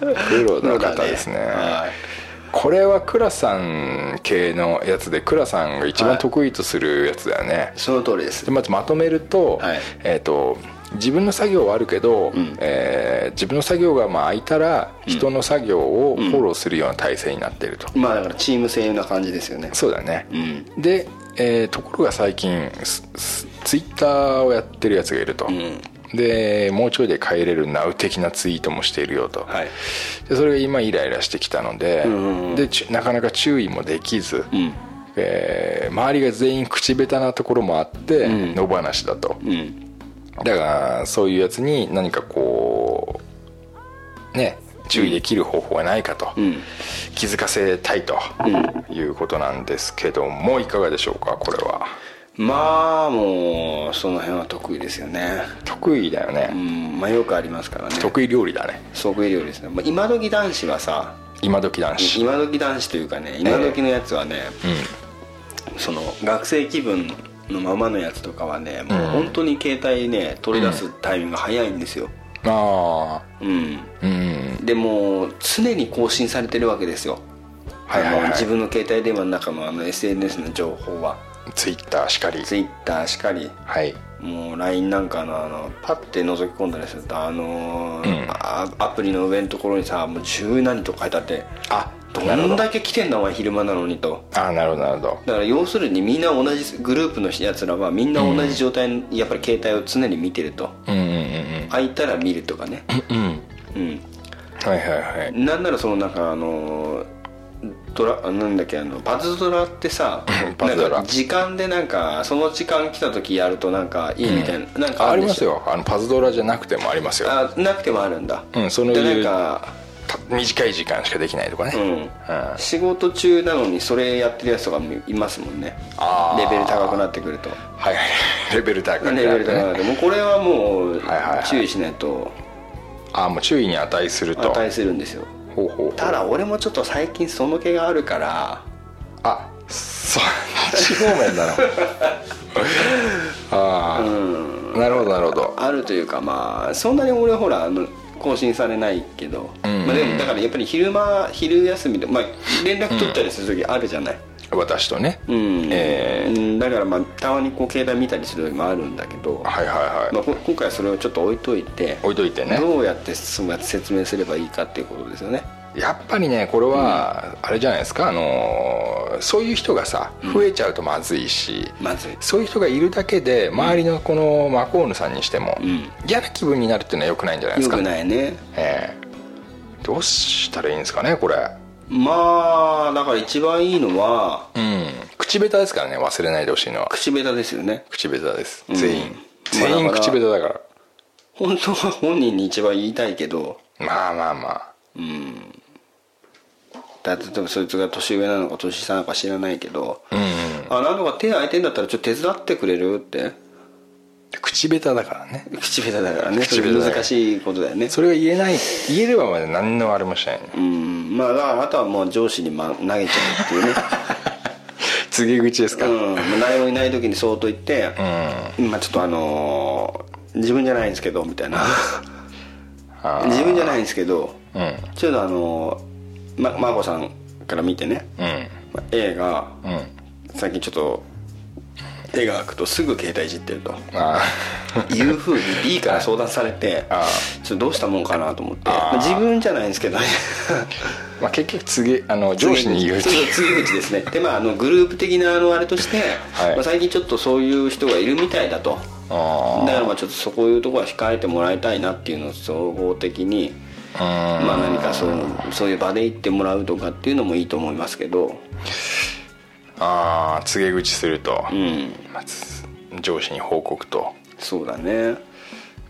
あるプロの方ですね。はい。これは倉さん系のやつで倉さんが一番得意とするやつだよね、その通りです。でまずまとめると,、はい。えー、と自分の作業はあるけど、ん。えー自分の作業がまあ空いたら人の作業をフォローするような体制になっていると、まあだからチーム制な感じですよね。そうだね、うん。で、えーところが最近ツイッターをやってるやつがいると、ん。でもうちょいで帰れるナウ的なツイートもしているよと、はい。でそれが今イライラしてきたので,、んうんうん。でちなかなか注意もできず、うん。えー周りが全員口下手なところもあって、ん。野放しだと、うんだからそういうやつに何かこうね注意できる方法がないかと、うん。気づかせたいということなんですけどもいかがでしょうかこれは。まあもうその辺は得意ですよね。得意だようね、ん。まあよくありますからね。得意料理だね。得意料理ですね、まあ、今時男子はさ今時男子。今時男子というかね今時のやつはね、その学生気分のままのやつとかはねもう本当に携帯ね取り出すタイミングが早いんですよ。あうん。あうん。でも常に更新されてるわけですよ。はい自分の携帯電話の中のあの SNS の情報はツイッターしかり。Twitter しかり。はい。もう LINE なんかのあのパッて覗き込んだりするとあのーうん。あアプリの上のところにさもう十何と書いてあってあど。んだけ来てんだお前昼間なのにと。あなるほどなるほど。だから要するにみんな同じグループのやつらはみんな同じ状態にやっぱり携帯を常に見てると。うんうんうん空いたら見るとかね。うんうん。うん。はいはいはい。なんならそのなんかあのドラなんだっけあのパズドラってさ時間でなんかその時間来た時やるとなんかいいみたいな、なんかありますよ。あのパズドラじゃなくてもありますよ。あなくてもあるんだ。うんそのでいうなんかた短い時間しかできないとかね、うん。仕事中なのにそれやってるやつとかもいますもんね。レベル高くなってくると。はいはい。レベル高くなレベル高くなねってもうこれはもうはいはいはい。注意しないと。ああもう注意に値すると。値するんですよほうほうただ俺もちょっと最近その気があるから。あそっち方面だな。ああ、なるほどなるほど。あるというかまあそんなに俺ほらあの更新されないけど、ん。まあ、でもだからやっぱり昼間昼休みで、まあ、連絡取ったりする時あるじゃない、私とね、うん。えうんだからまあたまにこう携帯見たりする時もあるんだけど、はいはいはい、まあ、こ今回はそれをちょっと置いといて置いといてね。どうやって説明すればいいかっていうことですよね。やっぱりねこれはあれじゃないですか。あのーそういう人がさ増えちゃうとまずいし、まずい。そういう人がいるだけで周りのこのマコーヌさんにしてもん。嫌な気分になるっていうのはよくないんじゃないですか。よくないね。ええどうしたらいいんですかねこれまあだから一番いいのはうん。口下手ですからね忘れないでほしいのは。口下手ですよね。口下手です。ん。全員、まあ全員口下手だから。本当は本人に一番言いたいけど。まあまあまあ。だって例えばそいつが年上なのか年下なのか知らないけど、うんうん。あなんとか手空いてんだったらちょっと手伝ってくれるって口下手だからね。口下手だからね。口下手難しいことだよね。それが言えない。言えればまだ何のあれもしない。ねうん。まああとはもう上司に、ま、投げちゃうっていうね。告げ口ですか、うん。まあ誰もいない時にそーっと言って、まあちょっとあのー自分じゃないんですけどみたいな。自分じゃないんですけどうん。ちょっとあのーま真子さんから見てね、うん。まあ映画うん。最近ちょっと手が空くとすぐ携帯いじってると。あいうふうに B から相談されて あちょっとどうしたもんかなと思って。あー。自分じゃないんですけどね。ー まあ結局次あの上司に言うってそういう。そう告げ口ですね。でまああのグループ的なあのあれとして、はい。まあ、最近ちょっとそういう人がいるみたいだと。あだからまあちょっとそこいうところは控えてもらいたいなっていうのを総合的にまあ何かそうそういう場で行ってもらうとかっていうのもいいと思いますけどああ告げ口すると、うん。上司に報告と。そうだね。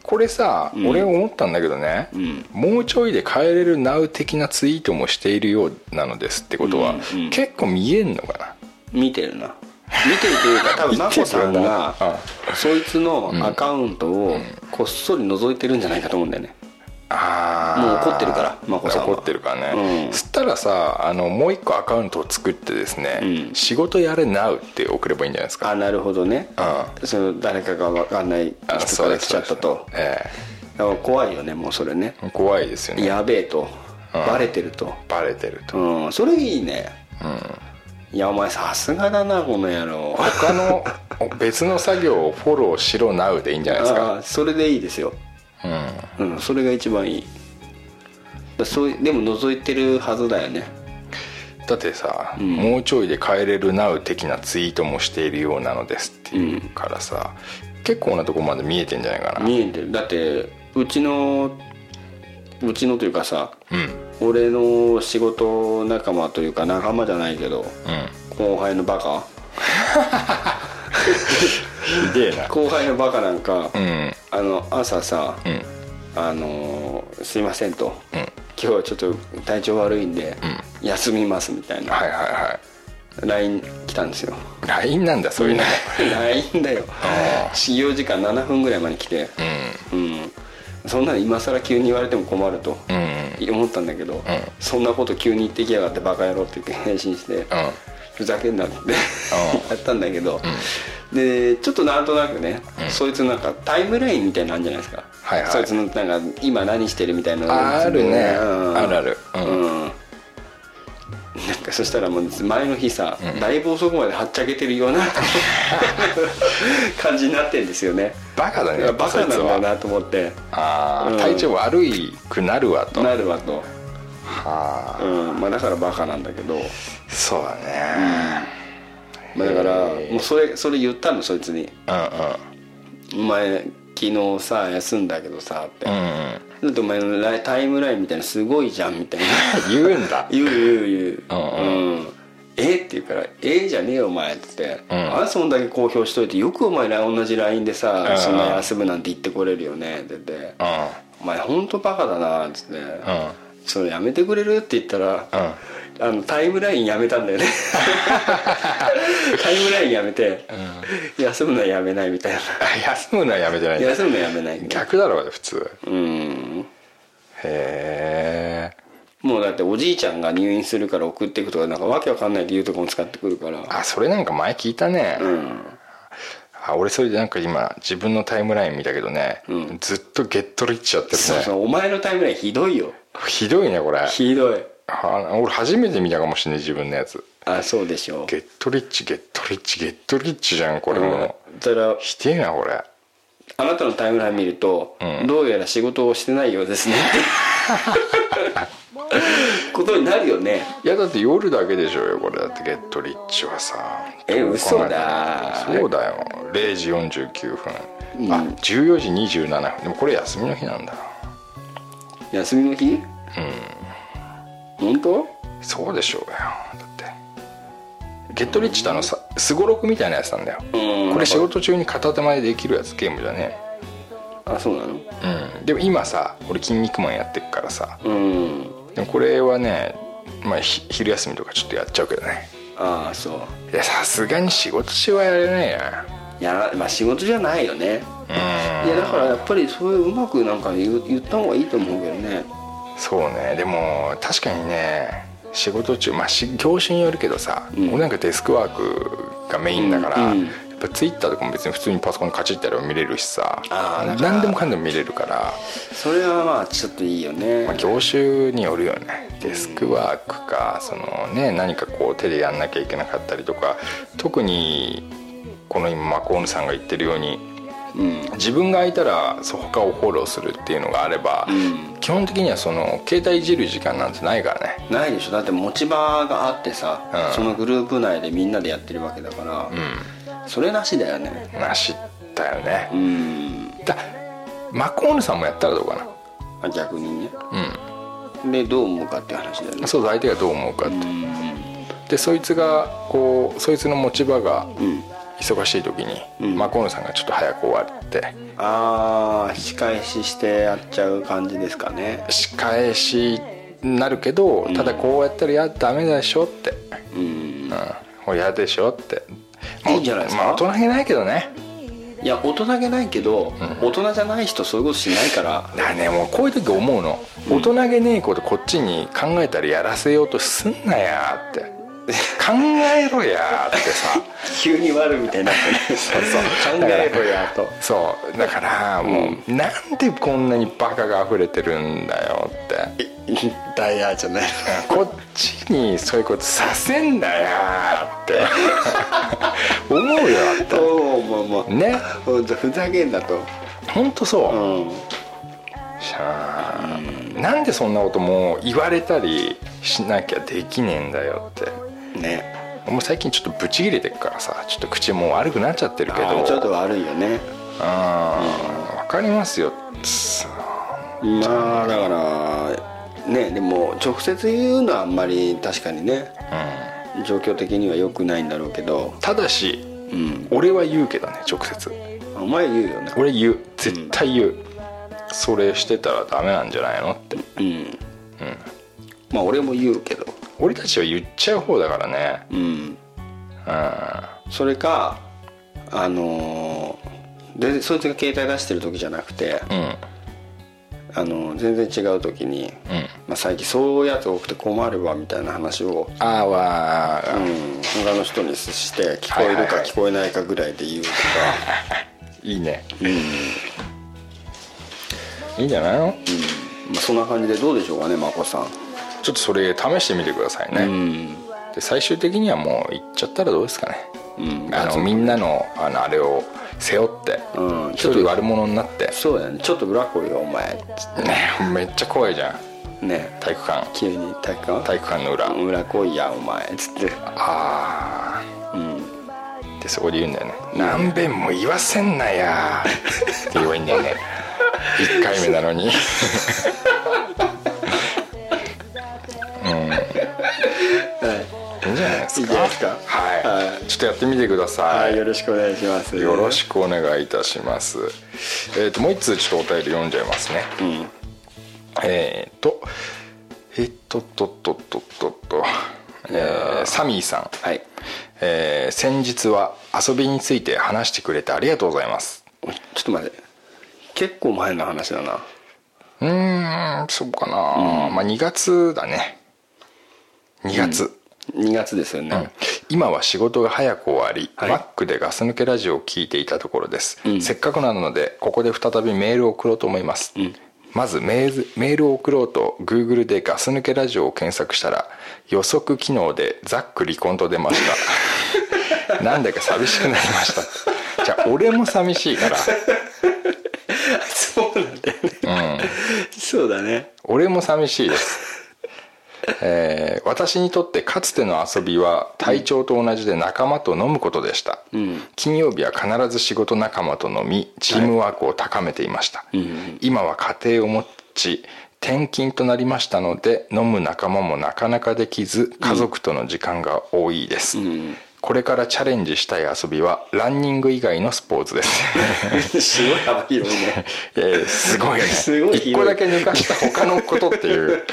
これさ、俺思ったんだけどね、ん。もうちょいで帰れる Now 的なツイートもしているようなのですってことは、うんうん。結構見えんのかな？見てるな。見てるというか多分眞子 さんがそいつのアカウントをこっそり覗いてるんじゃないかと思うんだよねもう怒ってるから眞子さんは。怒ってるからね、うん。そしたらさあのもう一個アカウントを作ってですね、うん。仕事やれ Now って送ればいいんじゃないですか。あなるほどね。その誰かが分かんないあ人から来ちゃったと。えだから怖いよねもうそれね。え怖いですよね。やべえと。うん。バレてると。バレてると、うん。それいいね。いやお前さすがだなこの野郎。他の別の作業をフォローしろ Now でいいんじゃないですか。それでいいですようん。うんそれが一番いい。だそういでも覗いてるはずだよね。だってさ、ん。もうちょいで帰れる Now 的なツイートもしているようなのですっていうからさ、結構なとこまで見えてんじゃないかな。見えてる。だってうちのうちのというかさうん。俺の仕事仲間というか仲間じゃないけどうん。後輩のバカ ひでえな。後輩のバカなんか、うん。あの朝さうん。あのーすいませんと、うん。今日はちょっと体調悪いんで、休みますみたいな、はいはいは LINE 来たんですよ。い LINE なんだそういうの。LINE だよ。あ始業時間7分ぐらいまで来てうん。そんなの今更急に言われても困ると思ったんだけど、そんなこと急に言ってきやがってバカ野郎って言って返信して、うんふざけんなってやったんだけど、でちょっとなんとなくね、そいつなんかタイムラインみたいなのあるんじゃないですか、はいはい。そいつのなんか今何してるみたいなのああるね。うん。あるある。ううん。ん、なんかそしたらもう前の日さ、だいぶ遅くまではっちゃけてるような 感じになってんですよね。バカだねバカなんだなと思って。うんああ体調悪くなるわと。なるわと、はあうん。まあ、だからバカなんだけど、そうだね。まあ、だからもうそれそれ言ったのそいつに。うん「お前昨日さ休んだけどさ」って。うんうん「だってお前のタイムラインみたいなすごいじゃん」みたいな言うんだ。言う言う言う。うんうん。え？って言うから「えじゃねえよお前」っつって「うん。あんそんだけ公表しといてよくお前ら同じ LINE でさうんそんな休むなんて言ってこれるよね」って言って。うん「お前本当バカだな」っつって。うん「それやめてくれる?」って言ったらあのタイムラインやめたんだよね。タイムラインやめて休むのはやめないみたいな。休むのはやめてない。休むのはやめない逆だろうね普通。うん。へえもうだっておじいちゃんが入院するから送っていくとかなんかわけわかんない理由とかも使ってくるから。あそれなんか前聞いたね、うん。あ俺それでなんか今自分のタイムライン見たけどね、うん。ずっとゲットリッチやってるね。そうそうお前のタイムラインひどいよひどいねこれ。ひどい。あ俺初めて見たかもしれない自分のやつ。あそうでしょう。ゲットリッチゲットリッチゲットリッチじゃんこれも。う、うん。だからひでえなこれ。あなたのタイムライン見ると、うん。どうやら仕事をしてないようですね。ことになるよね。いやだって夜だけでしょうよこれ。だってゲットリッチはさ。え嘘だ。そうだよ。0時49分、あ14時27分。でもこれ休みの日なんだ休みの日？うん。本当？そうでしょうよ。だって。ゲットリッチってあのさすごろくみたいなやつなんだよ。うん。これ仕事中に片手間でできるやつゲームじゃねあそうなの？うん。でも今さ俺「筋肉マン」やってっからさ。うん。でもこれはねまあひ昼休みとかちょっとやっちゃうけどね。ああそう。いやさすがに仕事中はやれないないやまあ仕事じゃないよね。うん。いやだからやっぱりそういううまくなんか言う言った方がいいと思うけどね。そうね。でも確かにね仕事中まあし業種によるけどさ、うん。俺なんかデスクワークがメインだから、うんうん。やっぱツイッターとかも別に普通にパソコンカチッてやれば見れるしさ何でもかんでも見れるから、それはまあちょっといいよね、まあ、業種によるよね。デスクワークかそのね何かこう手でやんなきゃいけなかったりとか特にこの今マコーヌさんが言ってるようにうん。自分が空いたらそう他をフォローするっていうのがあれば、ん。基本的にはその携帯いじる時間なんてないからね。ないでしょ。だって持ち場があってさ、うん。そのグループ内でみんなでやってるわけだから、それなしだよね。なしだよね、うん。だマコーヌさんもやったらどうかあ逆にね。なでどう思うかっていう話だよね。うんそう相手がどう思うかって、うん。でそいつがこうそいつの持ち場がうん忙しい時に、うん。マコーヌさんがちょっと早く終わってああ仕返ししてやっちゃう感じですかね。仕返しになるけどただこうやったらやダメでしょって。うん。うん。これ嫌でしょって。いいんじゃないですか？まあ大人げないけどね。いや大人げないけど、大人じゃない人そういうことしないから。だねもうこういう時思うの、大人げねえことこっちに考えたらやらせようとすんなやって 考えろやってさ。急に悪みたいになってね。そうそう。考えろやと。そう。だからもう、なんでこんなにバカが溢れてるんだよって。ダイヤじゃない。こっちにそういうことさせんなやって。思うよって。おおまあまあ。ね。ふざけんなと。本当そう、うん。しゃあなんでそんなこともう言われたりしなきゃできねえんだよってね。もう最近ちょっとブチ切れてるからさちょっと口も悪くなっちゃってるけど。ちょっと悪いよね。うん分かりますよ。つまあだからねでも直接言うのはあんまり確かにね状況的には良くないんだろうけど。ただしうん。俺は言うけどね直接。お前言うよね。俺言う。絶対言う、それしてたらダメなんじゃないのって。うん。まあ俺も言うけど俺たちは言っちゃう方だからね。うん。うん。それかあのーでそいつが携帯出してる時じゃなくてうん。あの全然違う時に、うん。まあ、最近そういうやつ多くて困るわみたいな話を、あーわー、うん、他の人にして聞こえるか聞こえないかぐらいで言うとか、いいね。うん。いいんじゃないの？まあ、そんな感じでどうでしょうかね眞子さんちょっとそれ試してみてくださいね、うん。で最終的にはもう行っちゃったらどうですかね、うん。あのみんなのあのあれを背負ってうん。一人悪者になって、そうだね。ちょっと裏来いよお前。ねめっちゃ怖いじゃん。てね。体育館。急に体育館？体育館の裏、裏来いやお前。つって。あうん。あでそこで言うんだよね「何遍も言わせんなや」って言えばいいんだよね。1回目なのにいいんじゃないですか？いいすかはい、はい。ちょっとやってみてくださはいいよろしくお願いします。よろしくお願いいたします。えっ、ともう一通ちょっとお便り読んじゃいますね。うん。えっ、とえっとっとっとっとっとっと、えーサミーさん、はいえー先日は遊びについて話してくれてありがとうございますちょっと待って結構前の話だなうーんそうかな、まあ2月だね2月、2月ですよね、うん。今は仕事が早く終わり、はい。マックでガス抜けラジオを聞いていたところです、せっかくなのでここで再びメールを送ろうと思います、まずメールメールを送ろうと Google でガス抜けラジオを検索したら予測機能でザック離婚と出ました。なんだか寂しくなりました。じゃあ俺も寂しいから。そうなんだよね、そうだね。俺も寂しいです、えー私にとってかつての遊びは体調と同じで仲間と飲むことでした、金曜日は必ず仕事仲間と飲みチームワークを高めていました、今は家庭を持ち転勤となりましたので飲む仲間もなかなかできず家族との時間が多いです、これからチャレンジしたい遊びはランニング以外のスポーツです。すごい幅広いね。えーすごいね。すごい。一個だけ抜かした他のことっていう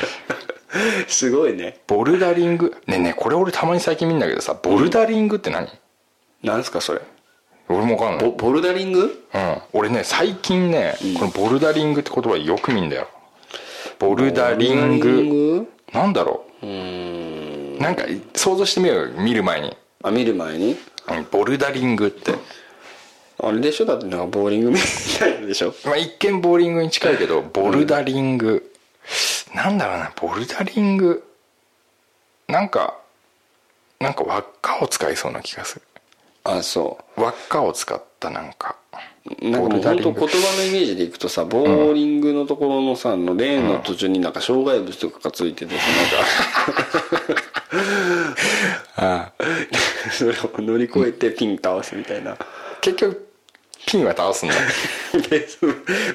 すごいね。ボルダリング？ねえねえこれ俺たまに最近見るんだけどさボルダリングって何、なんすかそれ？俺も分かんない、ボボルダリング？うん、俺ね最近ね、このボルダリングって言葉よく見んだよ。ボルダリング。ボルダリング？なんだろう？ーん。うなんか想像してみようよ見る前に。あ見る前に？うんボルダリングって、あれでしょ？だってなんかボーリングみたいでしょ？まあ、一見ボーリングに近いけどボルダリング、なんだろうなボルダリング。なんかなんか輪っかを使いそうな気がする。あそ輪っかを使ったなんか。うなんかもう本当言葉のイメージでいくとさボーリングのところのさ、のレーンの途中になんか障害物とかがついててさなんか。それを乗り越えてピン倒すみたいな。結局ピンは倒すんだ。ベース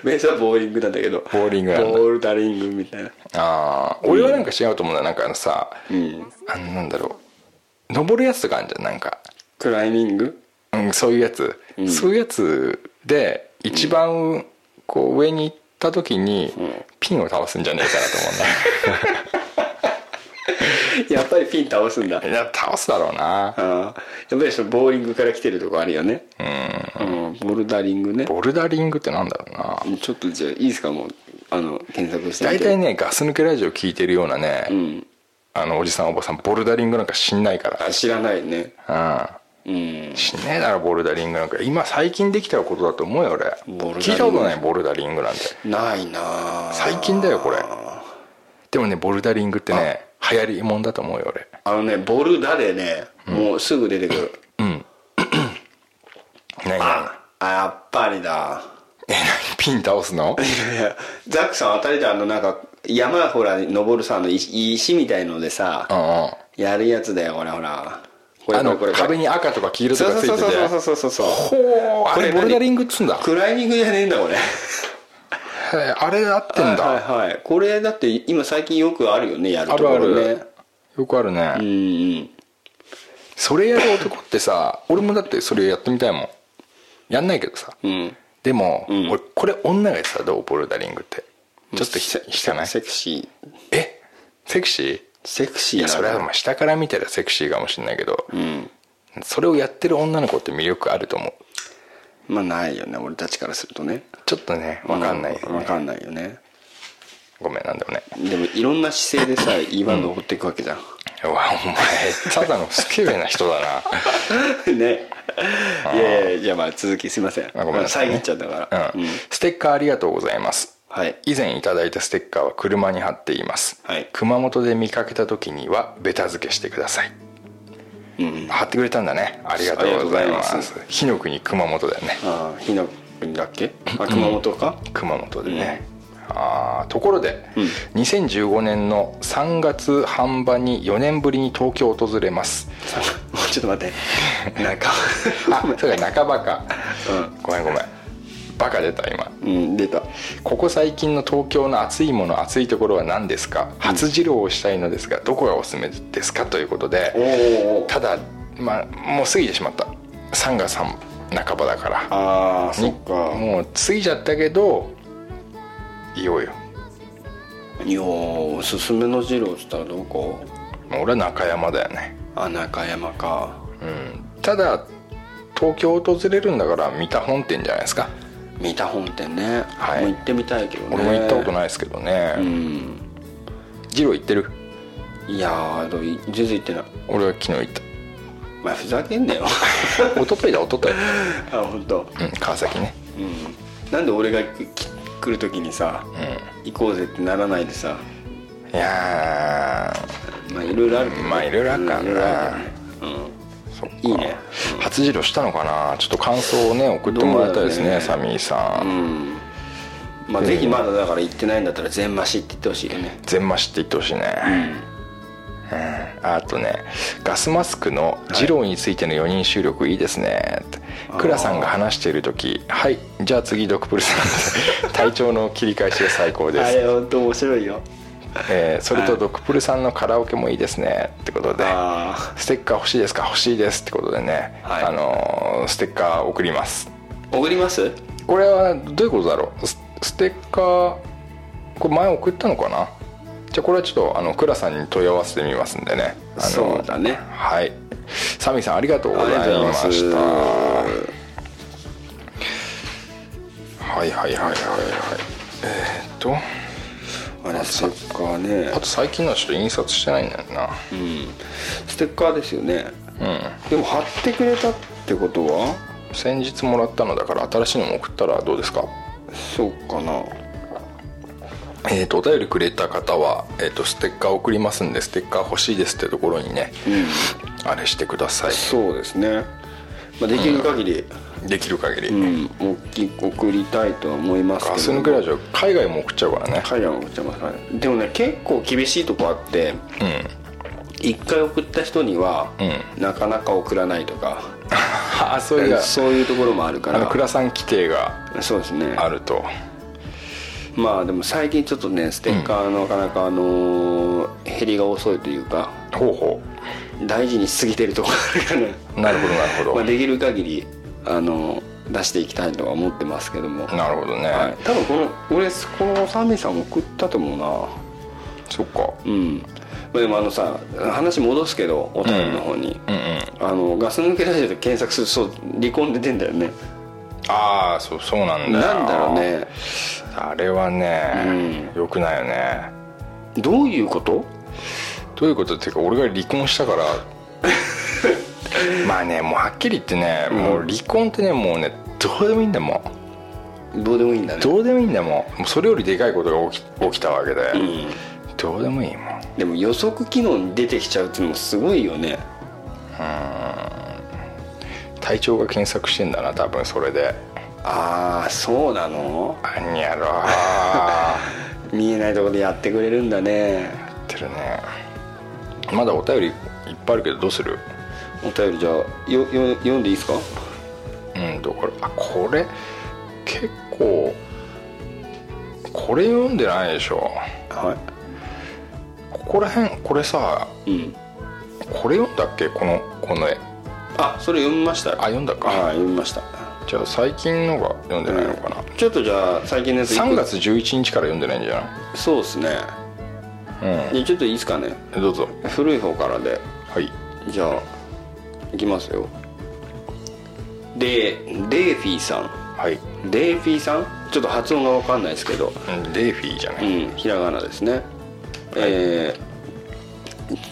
ベースはボーリングなんだけど。ボーリングなんだ。ボルダリングみたいな。ああ俺はなんか違うと思うんだなんかあのさ、ん。あのなんだろう。登るやつとかあるじゃんなんか、クライミング？うん、そういうやつ、そういうやつで一番こう上に行った時にピンを倒すんじゃねえかなと思 やっぱりピン倒すんだ。いや倒すだろうな。あーやっぱりそのボーリングから来てるとこあるよね。うん、ボルダリングね。ボルダリングってなんだろうな。ちょっとじゃあいいですか？もうあの検索して大体ねガス抜けラジオ聞いてるようなね、ん。あのおじさんおばさんボルダリングなんか知んないから。あ知らないね。うん。うん。しねえだろボルダリングなんか。今最近できたことだと思うよ俺。ボルダリング。聞いたことないボルダリングなんて。ないなあ。最近だよこれ。でもねボルダリングってね流行りもんだと思うよ俺。あのねボルダでねもうすぐ出てくる、何何あやっぱりだ。え何？ピン倒すの？いやザックさん当たりであのなんか山ほら登るさあの石石みたいのでさうんうん。やるやつだよこれほら。これあのこれこれ。壁に赤とか黄色とそうかついてて。そうそうそうそうそうそう。ほうあこれれボルダリングっつうんだ。クライミングじゃねえんだこれへえあれ合ってんだ、はいはいはい。これだって今最近よくあるよねやるところあるある。ねよくあるね、うんうん。それやる男ってさ俺もだってそれやってみたいもん。やんないけどさ、うん。でも、ん。俺これ女がやってたらどう？ボルダリングって。ちょっとひセひかない？セクシー。え？セクシー？セクシーないやそれはまあ下から見たらセクシーかもしれないけど、うん。それをやってる女の子って魅力あると思うまあないよね俺たちからするとね。ちょっとね分かんないよね、分かんないよね。ごめんなんでもね。でもいろんな姿勢でさ岩登っていくわけじゃん。うわお前ただのスケベな人だな。ね。いやいやじゃあまあ続きすいません。あごめんなさい、ね、遮っちゃったから。うん。ステッカーありがとうございます。はい。以前いただいたステッカーは車に貼っています、はい。熊本で見かけた時にはベタ付けしてください、貼ってくれたんだね。ありがとうございます。火の国熊本だよね。ああ日の国だっけ？あ熊本か？熊本でね、あーところで、2015年の3月半ばに4年ぶりに東京を訪れます。もうちょっと待って。なんかあそうか半ばか、うん。ごめんごめん。バカ出た今。うん出たここ最近の東京の暑いもの暑いところは何ですか？初二郎をしたいのですがどこがおすすめですか？ということおでおただまあもう過ぎてしまった。3月半ばだから。ああそっか。もう過ぎちゃったけど言おうよ。いやおすすめの二郎っつったらどこ？俺は中山だよね。あ中山か。うん。ただ東京を訪れるんだから三田本店じゃないですか？三田本店ね、はい。もう行ってみたいけどね。俺も行ったことないですけどね、うん。二郎行ってる？いやーどうい全然行ってない。俺は昨日行った。まあふざけんなよ。一昨日だ一昨日あ本当。うん川崎ね。うん。なんで俺が来来る時にさ、行こうぜってならないでさ。いやまあいろいろあるけどね。まあいろいろあるからな。うんいろいね。初二郎したのかな。ちょっと感想をね送ってもらいたいですねねサミーさん、うん。まあぜひまだだから行ってないんだったら全増しって言ってほしいよね。全増しって言ってほしいね、うん。あとねガスマスクの二郎についての4人収録いいですね。って倉さんが話している時「はい。じゃあ次ドクプルさん」体調の切り返しが最高です。あれ本当面白いよえーそれとドクプルさんのカラオケもいいですね。ってことであステッカー欲しいですか？欲しいですってことでね、はい。あのーステッカー送ります。あ送ります？これはどういうことだろう？スステッカーこれ前送ったのかな？じゃあこれはちょっとあの倉さんに問い合わせてみますんでね。あのそうだね。はい。サミーさんありがとうございました。まはいはいはいはいはい。えーっとあれステッカーね。あと最近のはちょっと印刷してないんだよな。うん。ステッカーですよね。うん。でも貼ってくれたってことは？先日もらったのだから新しいのも送ったらどうですか？そうかな。えー、とお便りくれた方は、えー、とステッカー送りますんでステッカー欲しいですってところにね、あれしてください。そうですね。まあ、できる限り、できる限り、うん大きく送りたいとは思いますけど。ガス抜けラジオ海外も送っちゃうからね。海外も送っちゃいます。からねでもね結構厳しいとこあって一回送った人には、なかなか送らないとか。ああそういう。そういうところもあるから。倉さん規定がそうですね。あると。まあでも最近ちょっとねステッカーのなかなかあのー減りが遅いというかほうほ大事にしすぎてるところあるからうなるほどなるほど、まあ、できる限りあの出していきたいとは思ってますけども、なるほどね、はい、多分この俺このサミさん送ったと思うな。そっか。うん。まあでもあのさ話戻すけどお便りの方に、うん。うんあのガス抜けラジオで検索するとそう離婚出てんだよね。ああそうそうなんだよ。なんだろうね。あれはね、よくないよね。どういうこと？どういうことっていうか俺が離婚したから まあねもうはっきり言ってね、もう離婚ってねもうねどうでもいいんだよもどうでもいいんだね。うどうでもいいんだよもうもうそれよりでかいことが起き起きたわけで、どうでもいいもん。でも予測機能に出てきちゃうっていうのもすごいよね。体調が検索してんだな多分それで。ああそうなの？あんやろー 見えないところでやってくれるんだね。やってるね。まだお便りいっぱいあるけどどうする？お便りじゃあよよ読んでいいですか？うんどこれ。あこれ？結構これ読んでないでしょ。はここら辺これさいうん。これ読んだっけ？このこの絵。あそれ読みました。あ読んだか。はい読みました。じゃあ最近のが読んでないのかな、ちょっとじゃあ最近のやつ3月11日から読んでないんじゃそうですね。ないじゃあちょっといいですかね？うんどうぞ。古い方からで。はい。じゃあいきますよ。でデーフィーさん。はい。デーフィーさん？ちょっと発音が分かんないですけど。うんデーフィーじゃなうい、んひらがなですね、えー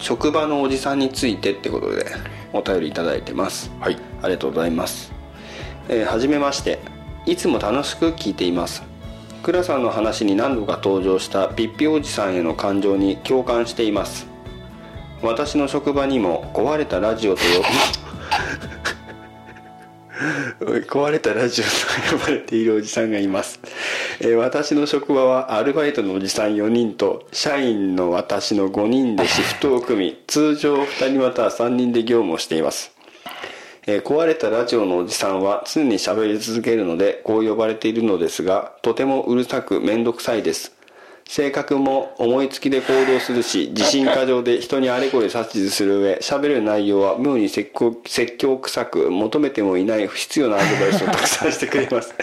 職場のおじさんについてってことでお便りいただいてます。はい。ありがとうございます、えーはじめまして。いつも楽しく聞いています。倉さんの話に何度か登場したピッピおじさんへの感情に共感しています私の職場にも壊れたラジオと呼壊れたラジオと呼ばれているおじさんがいます、えー私の職場はアルバイトのおじさん4人と社員の私の5人でシフトを組み通常2人または3人で業務をしています。えー壊れたラジオのおじさんは常に喋り続けるのでこう呼ばれているのですがとてもうるさく面倒くさいです。性格も思いつきで行動するし自信過剰で人にあれこれ指図する上喋る内容は妙に説教説教臭く求めてもいない不必要なアドバイスを たくさんしてくれます。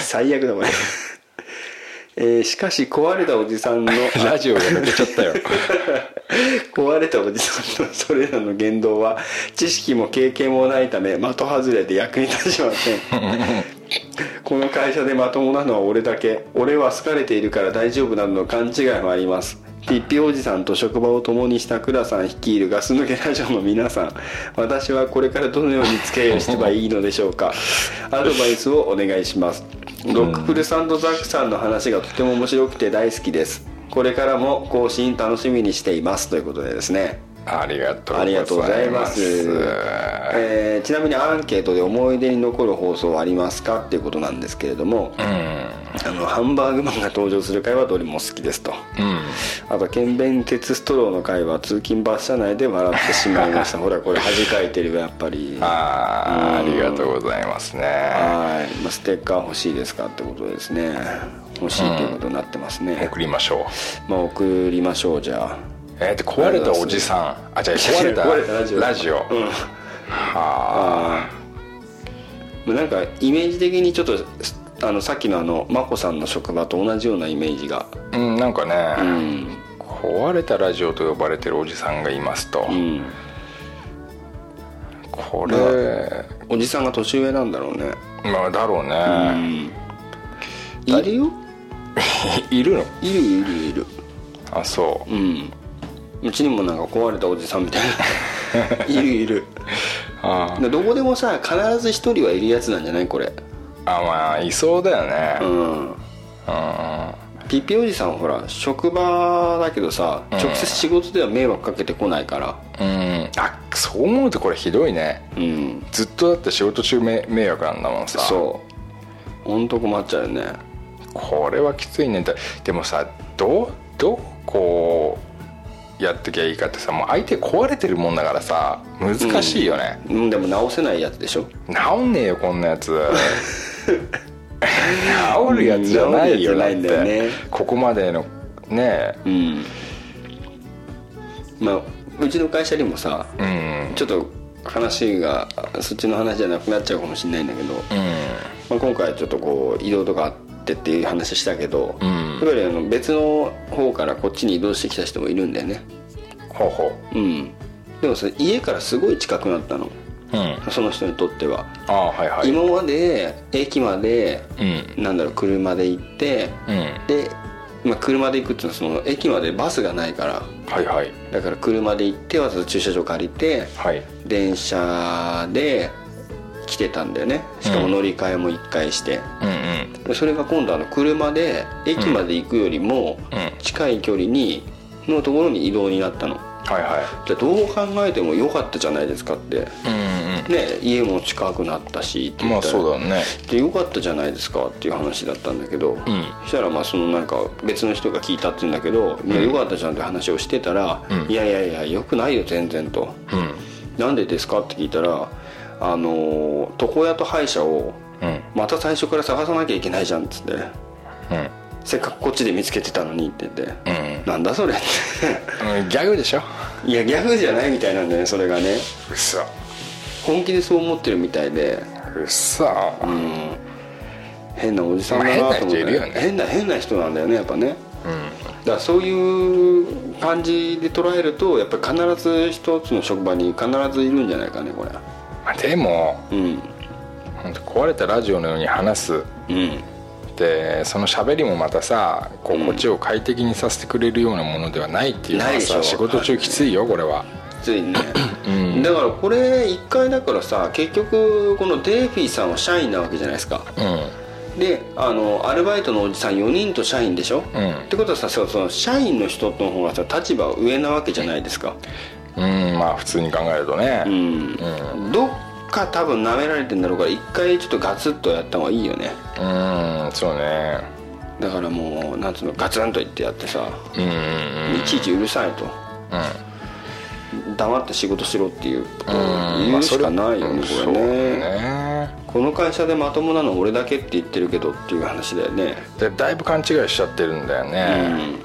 最悪だこれ、えーしかし壊れたおじさんの ラジオが抜けちゃったよ。壊れたおじさんのそれらの言動は知識も経験もないため的外れで役に立ちませんこの会社でまともなのは俺だけ。俺は好かれているから大丈夫などの勘違いもあります。ピッピおじさんと職場を共にした倉さん率いるガス抜けラジオの皆さん。私はこれからどのように付き合いをしてばいいのでしょうか。アドバイスをお願いします。ロックプルサンドザックさんの話がとても面白くて大好きです。これからも更新楽しみにしています。ということでですね。ありがとうございます。ありがとうございます、えーちなみにアンケートで思い出に残る放送はありますかっていうことなんですけれども、あのハンバーグマンが登場する回はどれも好きですと、あと剣弁鉄ストローの回は通勤バス車内で笑ってしまいました。ほらこれ恥かいてるよやっぱり。ああありがとうございますね。はい、まあ、ステッカー欲しいですかってことですね。欲しいということになってますね、送りましょう。まあ送りましょうじゃあえー、で壊れたおじさん。あじゃあ壊れた。ラジオ。うん。はまあなんかイメージ的にちょっとあのさっきのあの眞子さんの職場と同じようなイメージが。あうんなんかうね、ん。壊れたラジオと呼ばれてるおじさんがいますと、うん。これ、おじさんが年上なんだろうね。まあだろううね、ん。いるよ。いるの？いるいるいる。あそう。うんうちにもなんか壊れたおじさんみたいな。いるいる。あでどこでもさ必ず一人はいるやつなんじゃないこれ。あまあいそうだよね、ううんん。ピピおじさんはほら職場だけどさ、うん。直接仕事では迷惑かけてこないから。うん。あそう思うとこれひどいね。うん。ずっとだって仕事中め迷惑なんだもんさ。そう。ほんと困っちゃうよね。これはきついね。だでもさどうどうこうやってきゃいいかってさもう相手壊れてるもんだからさ難しいよね、うん。でも直せないやつでしょ。治んねえよこんなやつ。治るやつじゃないよって。ここまでのねうん。まあうちの会社にもさうん。ちょっと話がそっちの話じゃなくなっちゃうかもしれないんだけど、うん。まあ、今回ちょっとこう移動とかあってっていう話したけど、うん。やっぱりあの別の方からこっちに移動してきた人もいるんだよね。ほうほう。ん。でもさ家からすごい近くなったの。ううん。その人にとっては、ああはいはい。今まで駅までうん。なんだろう車で行ってうん。で、まあ、車で行くっていうのはその駅までバスがないから。はいはい。だから車で行ってわざわざ駐車場借りてはい。電車で来てたんだよね。しかも乗り換えも1回して、うんうん。でそれが今度あの車で駅まで行くよりもうん。近い距離にのところに移動になったの。はいはじゃあどう考えても良かったじゃないですかって。いうんね家も近くなったしってうんまあ言ったら。そうだね。で良かったじゃないですかっていう話だったんだけど、ん。そしたらまあそのなんか別の人が聞いたって言うんだけど「いや良かったじゃん」って話をしてたら「うん。いやいやいや良くないよ全然」と。うん「なんでですか?」って聞いたら「あのー床屋と歯医者をうん。また最初から探さなきゃいけないじゃん」っつって。うん「せっかくこっちで見つけてたのに」って言って。うん「なんだそれ」って。うんギャグでしょ？いやギャグじゃないみたいなんだよねそれがね。うそ本気でそう思ってるみたいで。うそうん。変なおじさんだなと思って、ね。変な変な人なんだよねやっぱね。だからそういう感じで捉えるとやっぱり必ず一つの職場に必ずいるんじゃないかねこれ。まあでもうん。本当壊れたラジオのように話す。うん。でその喋りもまたさこううん。こっちを快適にさせてくれるようなものではないっていうのはさ仕事中きついよこれは。ついにね、うん。だからこれ一回だからさ結局このデイフィーさんは社員なわけじゃないですか。うであのアルバイトのおじさん4人と社員でしょ、んうん。ってことはさそうその社員の人の方がさ立場は上なわけじゃないですかうんまあ普通に考えるとね。うん、どっか多分舐められてんだろうから一回ちょっとガツッとやった方がいいよね。うんそうね。だからもうなんつうのガツンと言ってやってさ、うんうんいちいちうるさいと。黙って仕事しろっていうことをうん言うしかないよね、これね。ね。この会社でまともなの俺だけって言ってるけどっていう話だよね。でだいぶ勘違いしちゃってるんだよね、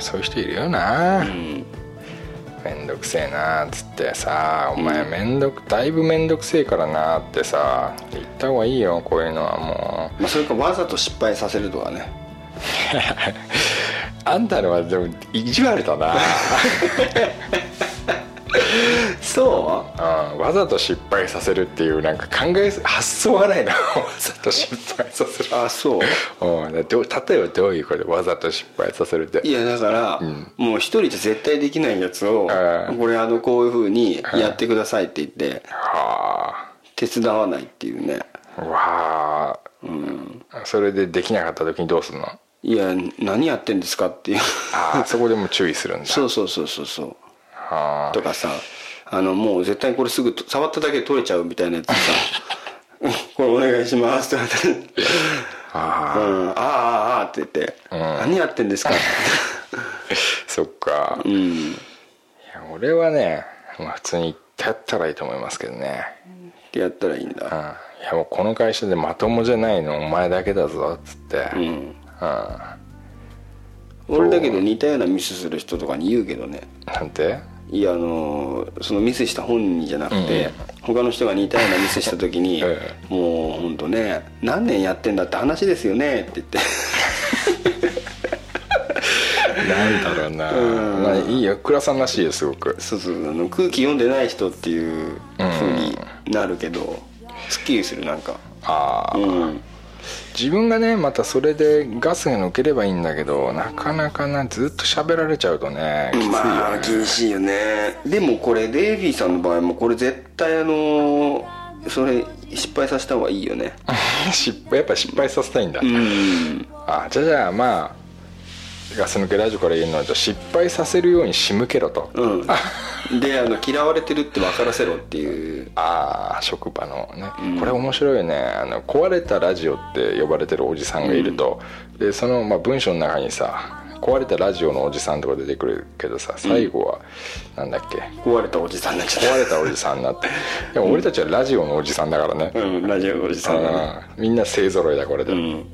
そういう人いるよな、うんめんどくせえなっつってさ「お前めんどくだいぶめんどくせえからな」ってさ言った方がいいよこういうのはもう。まあ、それかわざと失敗させるとかね。あんたのはでも意地悪だな、そう？ん、わざと失敗させるっていうなんか考え発想がないな。わざと失敗させる。うあそう？うん、例えばどういうことでわざと失敗させるって。いやだから、もう一人じゃ絶対できないやつを、うんこれあのこういうふうにやってくださいって言っては手伝わないっていうね。あ。わあ、それでできなかった時にどうするの？いや何やってんですかっていう。ああそこでも注意するんだ。そうそうそうそうそう。はあとかさあのもう絶対これすぐと触っただけで取れちゃうみたいなやつさうんこれお願いしますって言われてあうん、ああああああって言って、何やってんですか？そっか、いうん。や俺はね、まあ、普通に言ってやったらいいと思いますけどね、ってやったらいいんうん、だいやもうこの会社でまともじゃないのお前だけだぞっつって、うん。うん。俺だけど似たようなミスする人とかに言うけどね。なんて？いやあのーそのミスした本人じゃなくて、他の人が似たようなミスした時に、えもう本当ね何年やってんだって話ですよねって言って。なんだろうな、まあいいよ倉さんらしいよすごく。そうそうあの空気読んでない人っていうふうになるけど、すっきりするなんかああ、うん自分がねまたそれでガスが抜ければいいんだけどなかなかなずっと喋られちゃうとねきついよね、まあ厳しいよね。でもこれデイビーさんの場合もこれ絶対あのそれ失敗させた方がいいよね。失敗やっぱ失敗させたいんだ、うん。あじゃあじゃあまあガス抜けラジオから言えるのはじゃあ失敗させるように仕向けろと、うん。であの嫌われてるって分からせろっていう。ああ職場のね、これ面白いよね。あの壊れたラジオって呼ばれてるおじさんがいると、でその、まあ、文章の中にさ壊れたラジオのおじさんとか出てくるけどさ最後は、なんだっけ？壊れたおじさんになっちゃっ壊れたおじさんになって。でも俺たちはラジオのおじさんだからね、たうんラジオのおじさんがね。うん。みんな勢ぞろいだこれで、うん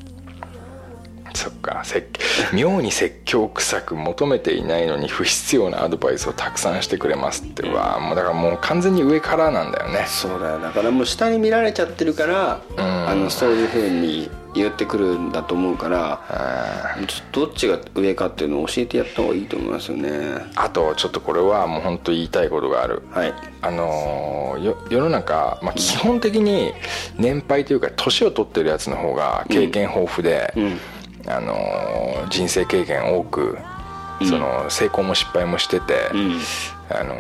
そっか説妙に説教臭く求めていないのに不必要なアドバイスをたくさんしてくれますってうわもうだからもう完全に上からなんだよね。そうだよだからもう下に見られちゃってるから、あのそういうふうに言ってくるんだと思うからちょっとどっちが上かっていうのを教えてやった方がいいと思いますよね。あとちょっとこれはもう本当言いたいことがある。はい。あのーよ世の中、まあ、基本的に年配というか年を取ってるやつの方が経験豊富で、あのー人生経験多くその成功も失敗もしてて、ん。あの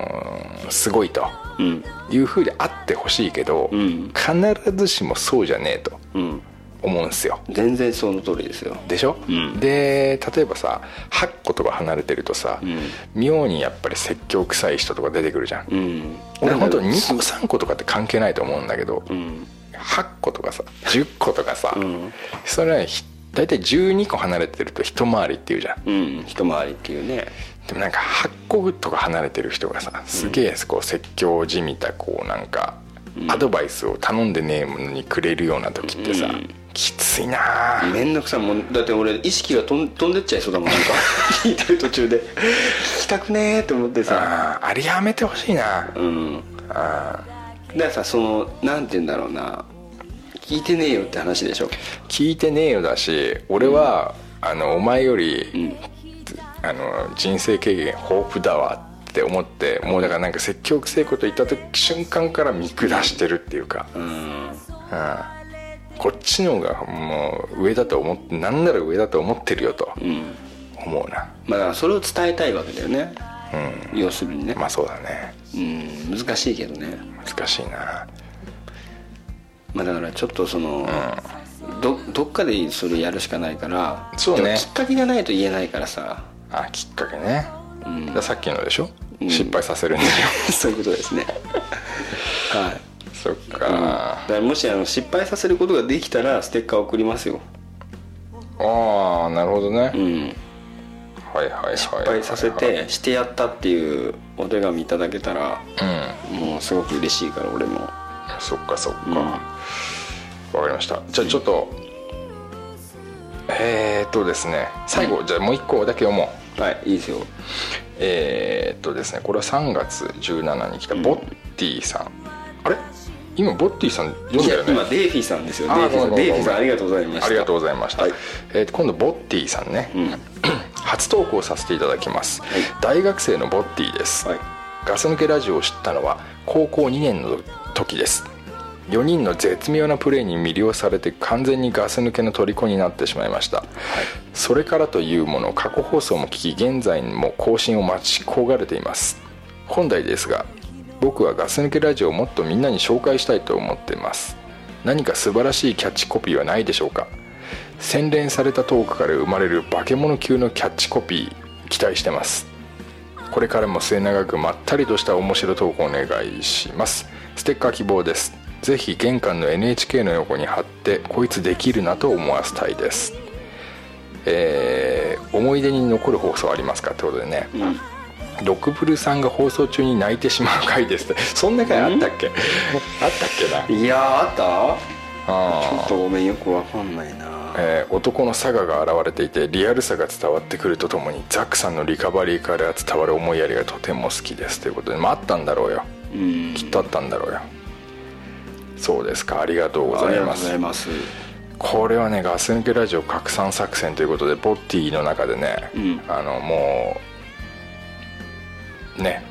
ーすごいとうん。いうふうであってほしいけど、ん。必ずしもそうじゃねえとうん。思うんですよ。全然その通りですよ。でしょ、ん。で例えばさ8個とか離れてるとさ、妙にやっぱり説教臭い人とか出てくるじゃん、うん。俺本当に2個3個とかって関係ないと思うんだけど、うん。8個とかさ10個とかさ、ん。それはひ大体12個離れてると一回りっていうじゃん。うん一回りっていうね。でもなんか8個とか離れてる人がさすげえこう説教じみたこうなんかアドバイスを頼んでねえものにくれるような時ってさ、きついなあ。面倒くさいもん。だって俺意識が飛ん飛んでっちゃいそうだもんなんか。聞いてる途中で。聞きたくねーって思ってさ。あーあれやめてほしいな。うん。あだからさそのなんて言うんだろうな聞いてねえよって話でしょ。ー聞いてねえよだし俺は、あのお前より、あの人生経験豊富だわって思ってもうだからなんか積極臭いこと言った時瞬間から見下してるっていうか、うん。うん。こっちの方がもう上だと思ってなんなら上だと思ってるよとうん。思うな。まあだからそれを伝えたいわけだよね。要するにね。まあそうだね。うん。難しいけどね。難しいなまあだからちょっとその、どどっかでそれやるしかないからそうね。きっかけがないと言えないからさ。あきっかけね、ん。だからさっきのでしょ、ん。失敗させるんでし そういうことですね。はい。ょそっか、だからもしあの失敗させることができたらステッカー送りますよ。ああなるほどね、うん。はいはいはいはい。失敗させてしてやったっていうお手紙いただけたらうん。もうすごく嬉しいから俺もそっかそっか、わかりました。じゃあちょっと、えーっとですね最後、じゃあもう一個だけ読もう。はいいいですよ。えーっとですねこれは3月17に来たボッティさん、あれ？今ボッティさん読んだよね。今デイフィーさんですよ。あデイフィーさん。デイフィーさんありがとうございました。ありがとうございました、はい。えーと今度ボッティさんね、ん。初投稿させていただきます、大学生のボッティです、はい。ガス抜けラジオを知ったのは高校2年の時です。4人の絶妙なプレーに魅了されて完全にガス抜けの虜になってしまいました、それからというもの過去放送も聞き現在も更新を待ち焦がれています。本題ですが僕はガス抜けラジオをもっとみんなに紹介したいと思っています。何か素晴らしいキャッチコピーはないでしょうか？洗練されたトークから生まれる化け物級のキャッチコピー期待してます。これからも末永くまったりとした面白トークをお願いしますステッカー希望です。ぜひ玄関の NHK の横に貼ってこいつできるなと思わせたいです。えー思い出に残る放送ありますかってことでね、ロクブルさんが放送中に泣いてしまう回ですって。そんな回あったっけ？あったっけな？いやーあった？あちょっとごめんよくわかんないな。えー男の佐賀が現れていてリアルさが伝わってくるとともにザックさんのリカバリーから伝わる思いやりがとても好きです。ということで、まあ、あったんだろうよ。うんきっとあったんだろうよ。そうですか。ありがとうございます。これはねガス抜けラジオ拡散作戦ということでボッティの中でね、うん。あのもうね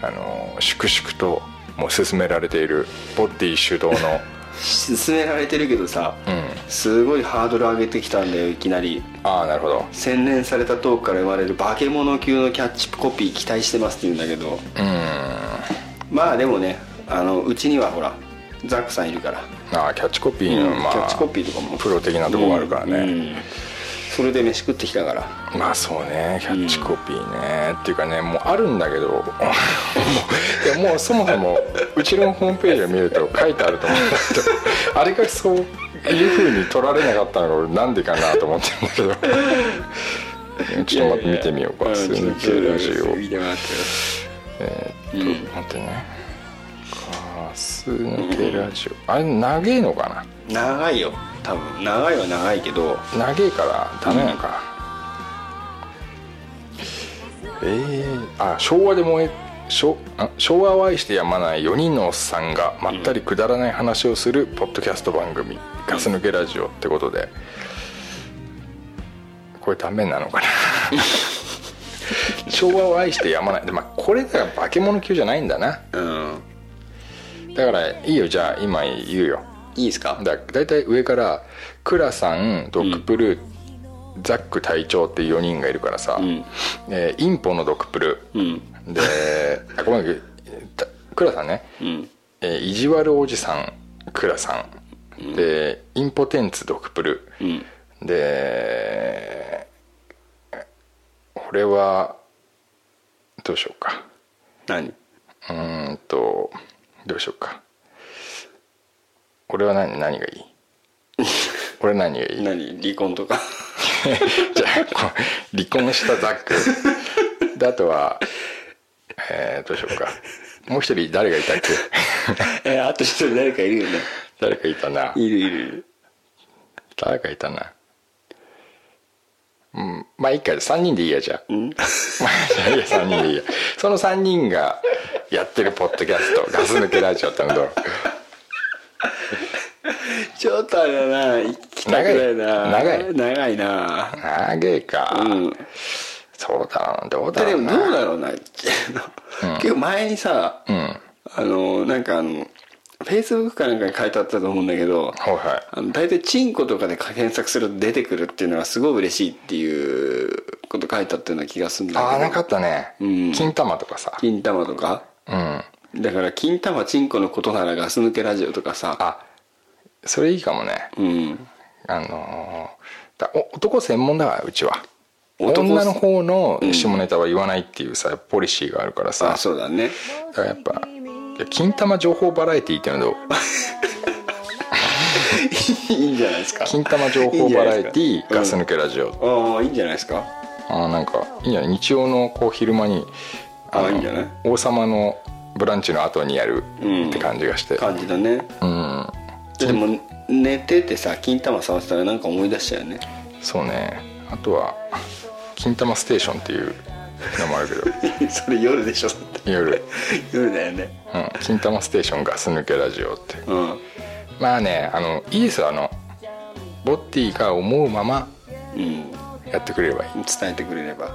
あの粛々ともう進められているボッティ主導の。勧められてるけどさ、うん。すごいハードル上げてきたんだよいきなり。ああなるほど。洗練されたトークから生まれる化け物級のキャッチコピー期待してますって言うんだけど。うんまあでもねあのうちにはほらザックさんいるから。ああキャッチコピーの、まあキャッチコピーとかも。プロ的なとこがあるからね、うんそれで飯食ってきたから。まあそうねキャッチコピーね、っていうかねもうあるんだけど。もういやもうそもそもうちのホームページを見ると書いてあると思うんだけど。あれがそういうふうに取られなかったのが俺なんでかなと思ってるんだけど。ちょっと待って見てみようか「んスヌケラジオ」見てもらってえーっと、待ってね。ガス抜けラジオ。あれ長えのか長いよ。多分。長いは長いけど。な長えからダメなのか。な、えー、あ昭和で燃え昭和を愛してやまない4人のおっさんがまったりくだらない話をするポッドキャスト番組「ガス抜けラジオ」ってことで。これダメなのかな？昭和を愛してやまない。で、まあ、これだから化け物級じゃないんだな。うん。だからいいよ。じゃあ今言うよ。いいですか？だだいたい上からクラさんドッグプルー、ザック隊長っていう4人がいるからさ、ん。えーインポのドッグプル。ー、うん。であごめんたクラさんね、うん。えー意地悪おじさんクラさん、でインポテンツドッグプル。ー、うん。で俺はどうしようか。何？うーんとどうしようか。俺は何何がいい？俺何がいい？何？離婚とか？じゃあ離婚したザックであとはえー、どうしようか。もう一人誰がいたっけ？えあと一人誰かいるよね。誰かいたな。いるいる。誰かいたなうん。まあいいか3人でいいやじゃあ、うん。まあいいや3人でいいや。その3人がやってるポッドキャスト「ガス抜けラジオ」ってのどう？ちょっとあれだな行きたくないな。長い。長いな。長えか、うん。そうだなどうだろうな。でもどうだろうな 結構前にさうん。あのなんかあのフェイスブックかなんかに書いてあったと思うんだけどはいはい。あの大体チンコとかで検索すると出てくるっていうのがすごい嬉しいっていうこと書いてあったような気がするんだけど。ああなかったね、うん。金玉とかさ。金玉とか？うん。だから金玉チンコのことならガス抜けラジオとかさ。あそれいいかもね。うん。あのーだお男専門だからうちは。男女の方の下ネタは言わないっていうさポリシーがあるからさ。あそうだね。だからやっぱ金玉情報バラエティーっていうのどういいんじゃないですか。金玉情報バラエティーガス抜けラジオ、ああいいんじゃないですか。あーなんかいいんじゃない日曜のこう昼間にのあいいんじゃない？王様のブランチの後にやるうん。って感じがして。感じだね。うん。でも寝ててさ金玉触ってたらなんか思い出しちゃうよね。そうね。あとは「金玉ステーション」っていうのもあるけど。それ夜でしょ夜、夜だよね。うん「金玉ステーションガス抜けラジオ」ってう。ん。まあねあのいいですよあのボッティが思うままうん。やってくれればいい。伝えてくれれば。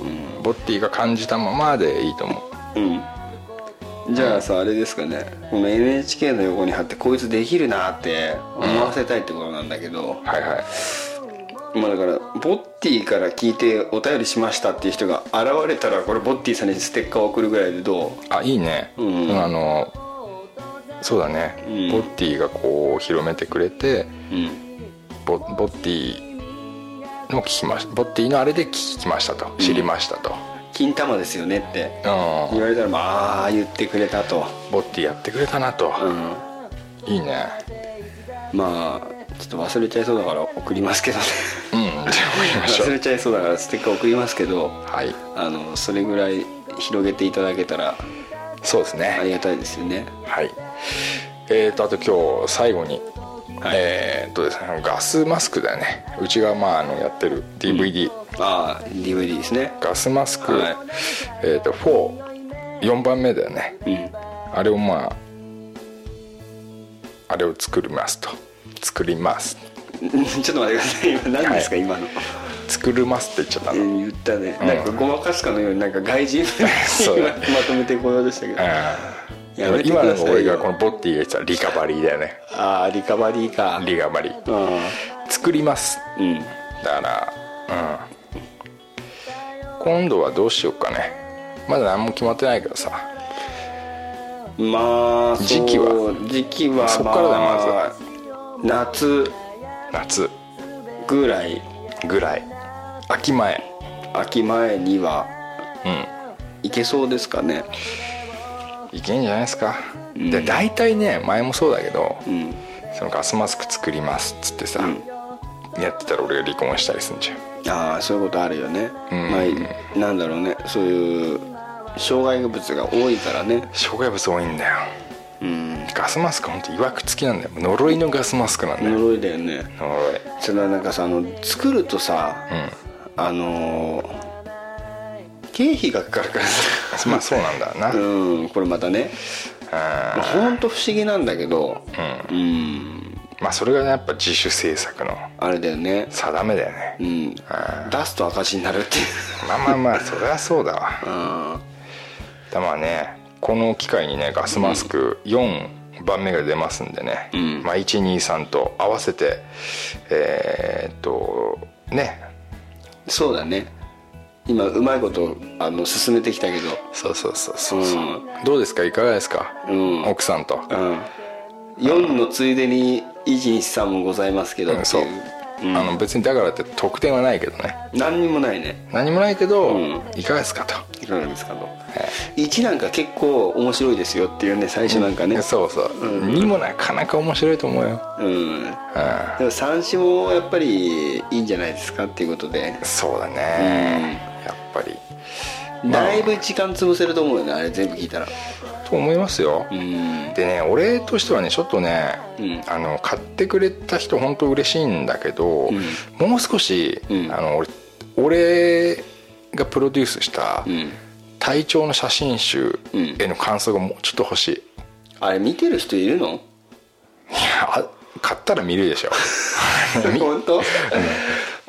うん、ボッティが感じたままでいいと思う。うん。じゃあさあれですかね。この NHK の横に貼ってこいつできるなって思わせたいってことなんだけど、はいはいまあだからボッティから聞いてお便りしましたっていう人が現れたらこれボッティさんにステッカーを送るぐらいでどあいいね、うん。あのそうだね、うん。ボッティがこう広めてくれてううん。ボボッティの聞きましたボッティのあれで聞きましたと。知りましたと、金玉ですよねって。うん。言われたらまあああ言ってくれたと。ボッティやってくれたなと、うん。いいね。まあちょっと忘れちゃいそうだから送りますけどね。うんじゃあ送りましょう。忘れちゃいそうだからステッカー送りますけどはい。あのそれぐらい広げていただけたらそうですね。ありがたいですよね。はい。えーとあと今日最後に、はい。えーっとですねガスマスクだよね。うちがまああのやってる DVD、ああ DVD ですね。ガスマスク、はい。えーと44番目だよね。うん。あれをまああれを作りますと作ります。ちょっと待ってください。今何ですか、はい。今の。作りますって言っちゃったの、うん言ったね、うん。なんかごまかすかのようになんか外人 まとめてこようとしたけど。やめてく今の俺がこのボッティが言ってたリカバリーだよね。ああリカバリーか。リカバリー。あ作ります。あうん。だからうん。今度はどうしようかね。まだ何も決まってないけどさ。まあ時期は。時期はそっからだよまあ夏。夏。ぐらい。ぐらい。秋前。秋前には。うん。いけそうですかね。いけんじゃないですか、うん。で大体ね前もそうだけど、うん。そのガスマスク作りますっつってさ、やってたら俺が離婚したりすんじゃん。ああそういうことあるよね、うん。まあなんだろうね。そういう障害物が多いからね。障害物多いんだよ。うんガスマスクほんといわくつきなんだよ。呪いのガスマスクなんだよ。呪いだよね。呪い。それはなんかさあの作るとさうあのー経費がかかるからさ。んまあそうなんだな。うんうんこれまたね。あほんと不思議なんだけど。うん。うん。まあそれがねやっぱ自主制作のあれだよね。定めだよね。うん。出すと赤字になるっていう。まあまあまあそれはそうだわ。うん。だまあねこの機会にねガスマスク4番目が出ますんでね、うん。まあ、123と合わせてえーっとね。そうだね。今うまいことあの進めてきたけど。そうそうそうそうそう、うんどうですか？いかがですか、うん。奥さんと、うん。4のついでに123もございますけど。そう、うん。あの別にだからって得点はないけどね。何にもないね。何もないけど、うん。いかがですか？と。いかがですか？と1なんか結構面白いですよっていうね最初なんかね。そうそう、2もなかなか面白いと思うよ、うん。うん、でも3子もやっぱりいいんじゃないですかっていうことで。そうだね、やっぱり。だいぶ時間潰せると思うよねあれ全部聞いたら。と思いますよ、うん。でね俺としてはねちょっとね、うん。あの買ってくれた人本当嬉しいんだけど、もう少し、うん。あの俺俺がプロデュースしたうん隊長の写真集への感想がもうちょっと欲しい、いあれ見てる人いるの？やあ買ったら見るでしょ。本当？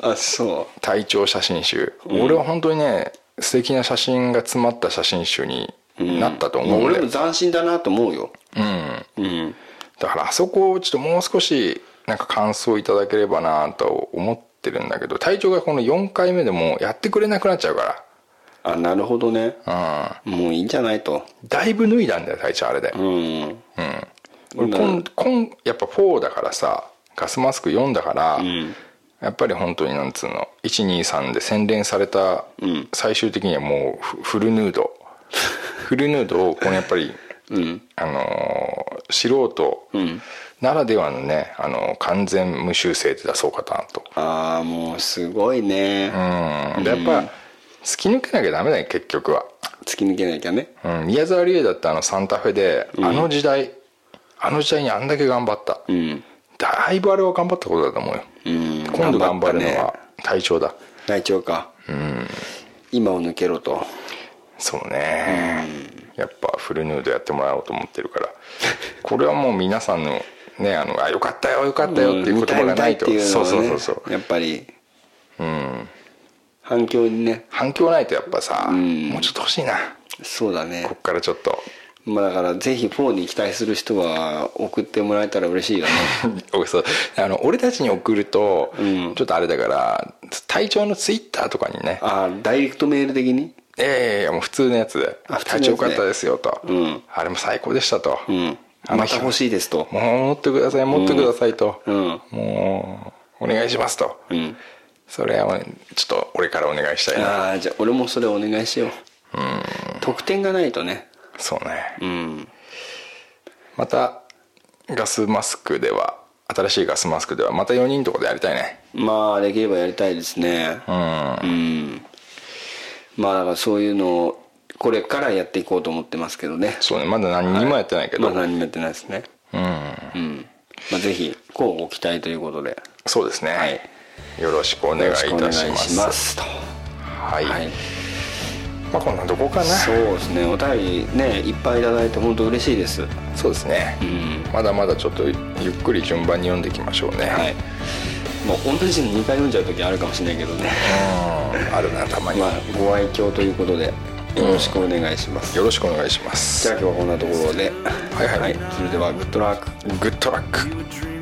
あそ隊長写真集、俺は本当にね素敵な写真が詰まった写真集になったとう、思うんで、まあ俺も斬新だなと思うよ。うん。うん。だからあそこをちょっともう少しなんか感想いただければなと思ってるんだけど隊長がこの4回目でもうやってくれなくなっちゃうかあなるほどね。らもういいんじゃないと。うんだいぶ脱いだんだよ隊長あれで。うん。うん。俺こんこんやっぱ4だからさガスマスク4だから、ん。やっぱり本当になんつうの123で洗練された、ん。最終的にはもうフフルヌード。フルヌードをこのやっぱりうん。あのー素人ん。ならではのね、あのー完全無修正で出そうかなと。ああもうすごいね。うん。でやっぱ突き抜けなきゃダメだよ結局は、突き抜けなきゃね。うん、宮沢りえだってあのサンタフェで、あの時代あの時代にあんだけ頑張った、うん。だいぶあれは頑張ったことだと思うよ、うん。今度頑張るのは隊長だ。隊長か。今を抜けろと。そうね、やっぱフルヌードやってもらおうと思ってるから。これはもう皆さんのねあのあよかったよよかったよっていう言葉がないと、うのそうそうそうそう。やっぱり。うん反響にね。反響ないとやっぱさ、ん。もうちょっと欲しいな。そうだね。こっからちょっと。まあだからぜひ4に期待する人は送ってもらえたら嬉しいよね。俺そう。あの俺たちに送ると、うん。ちょっとあれだから隊長のツイッターとかにね。ああダイレクトメール的に「ええもう普通のやつで。あ普通のやつね。隊長よかったですよ」と、うん。あれも最高でした」と、うん。また欲しいですと。もう持ってください持ってくださいと、うん。もうお願いしますと、うんそれはちょっと俺からお願いしたいな。ああじゃあ俺もそれお願いしよう。得点がないとね。そうね。うん。またガスマスクでは新しいガスマスクではまた4人とかでやりたいね。まあできればやりたいですね。うん。うん。まあだからそういうのをこれからやっていこうと思ってますけどね。そうね。まだ何にもやってないけど、まだ何もやってないですね。うん。うん。まあぜひこうご期待ということで。そうですね、はいよろしくお願いいたします。はい、はい。まあこんなとこかな。そうですね。お便りねいっぱいいただいて本当嬉しいです。そうですね、うん。まだまだちょっとゆっくり順番に読んでいきましょうね。はい。もう同じの2回読んじゃう時あるかもしれないけどね。うん。あるなたまに、まあご愛嬌ということでよろしくお願いします、よろしくお願いします。じゃあ今日はこんなところで。はい。はい。それではグッドラック。グッドラック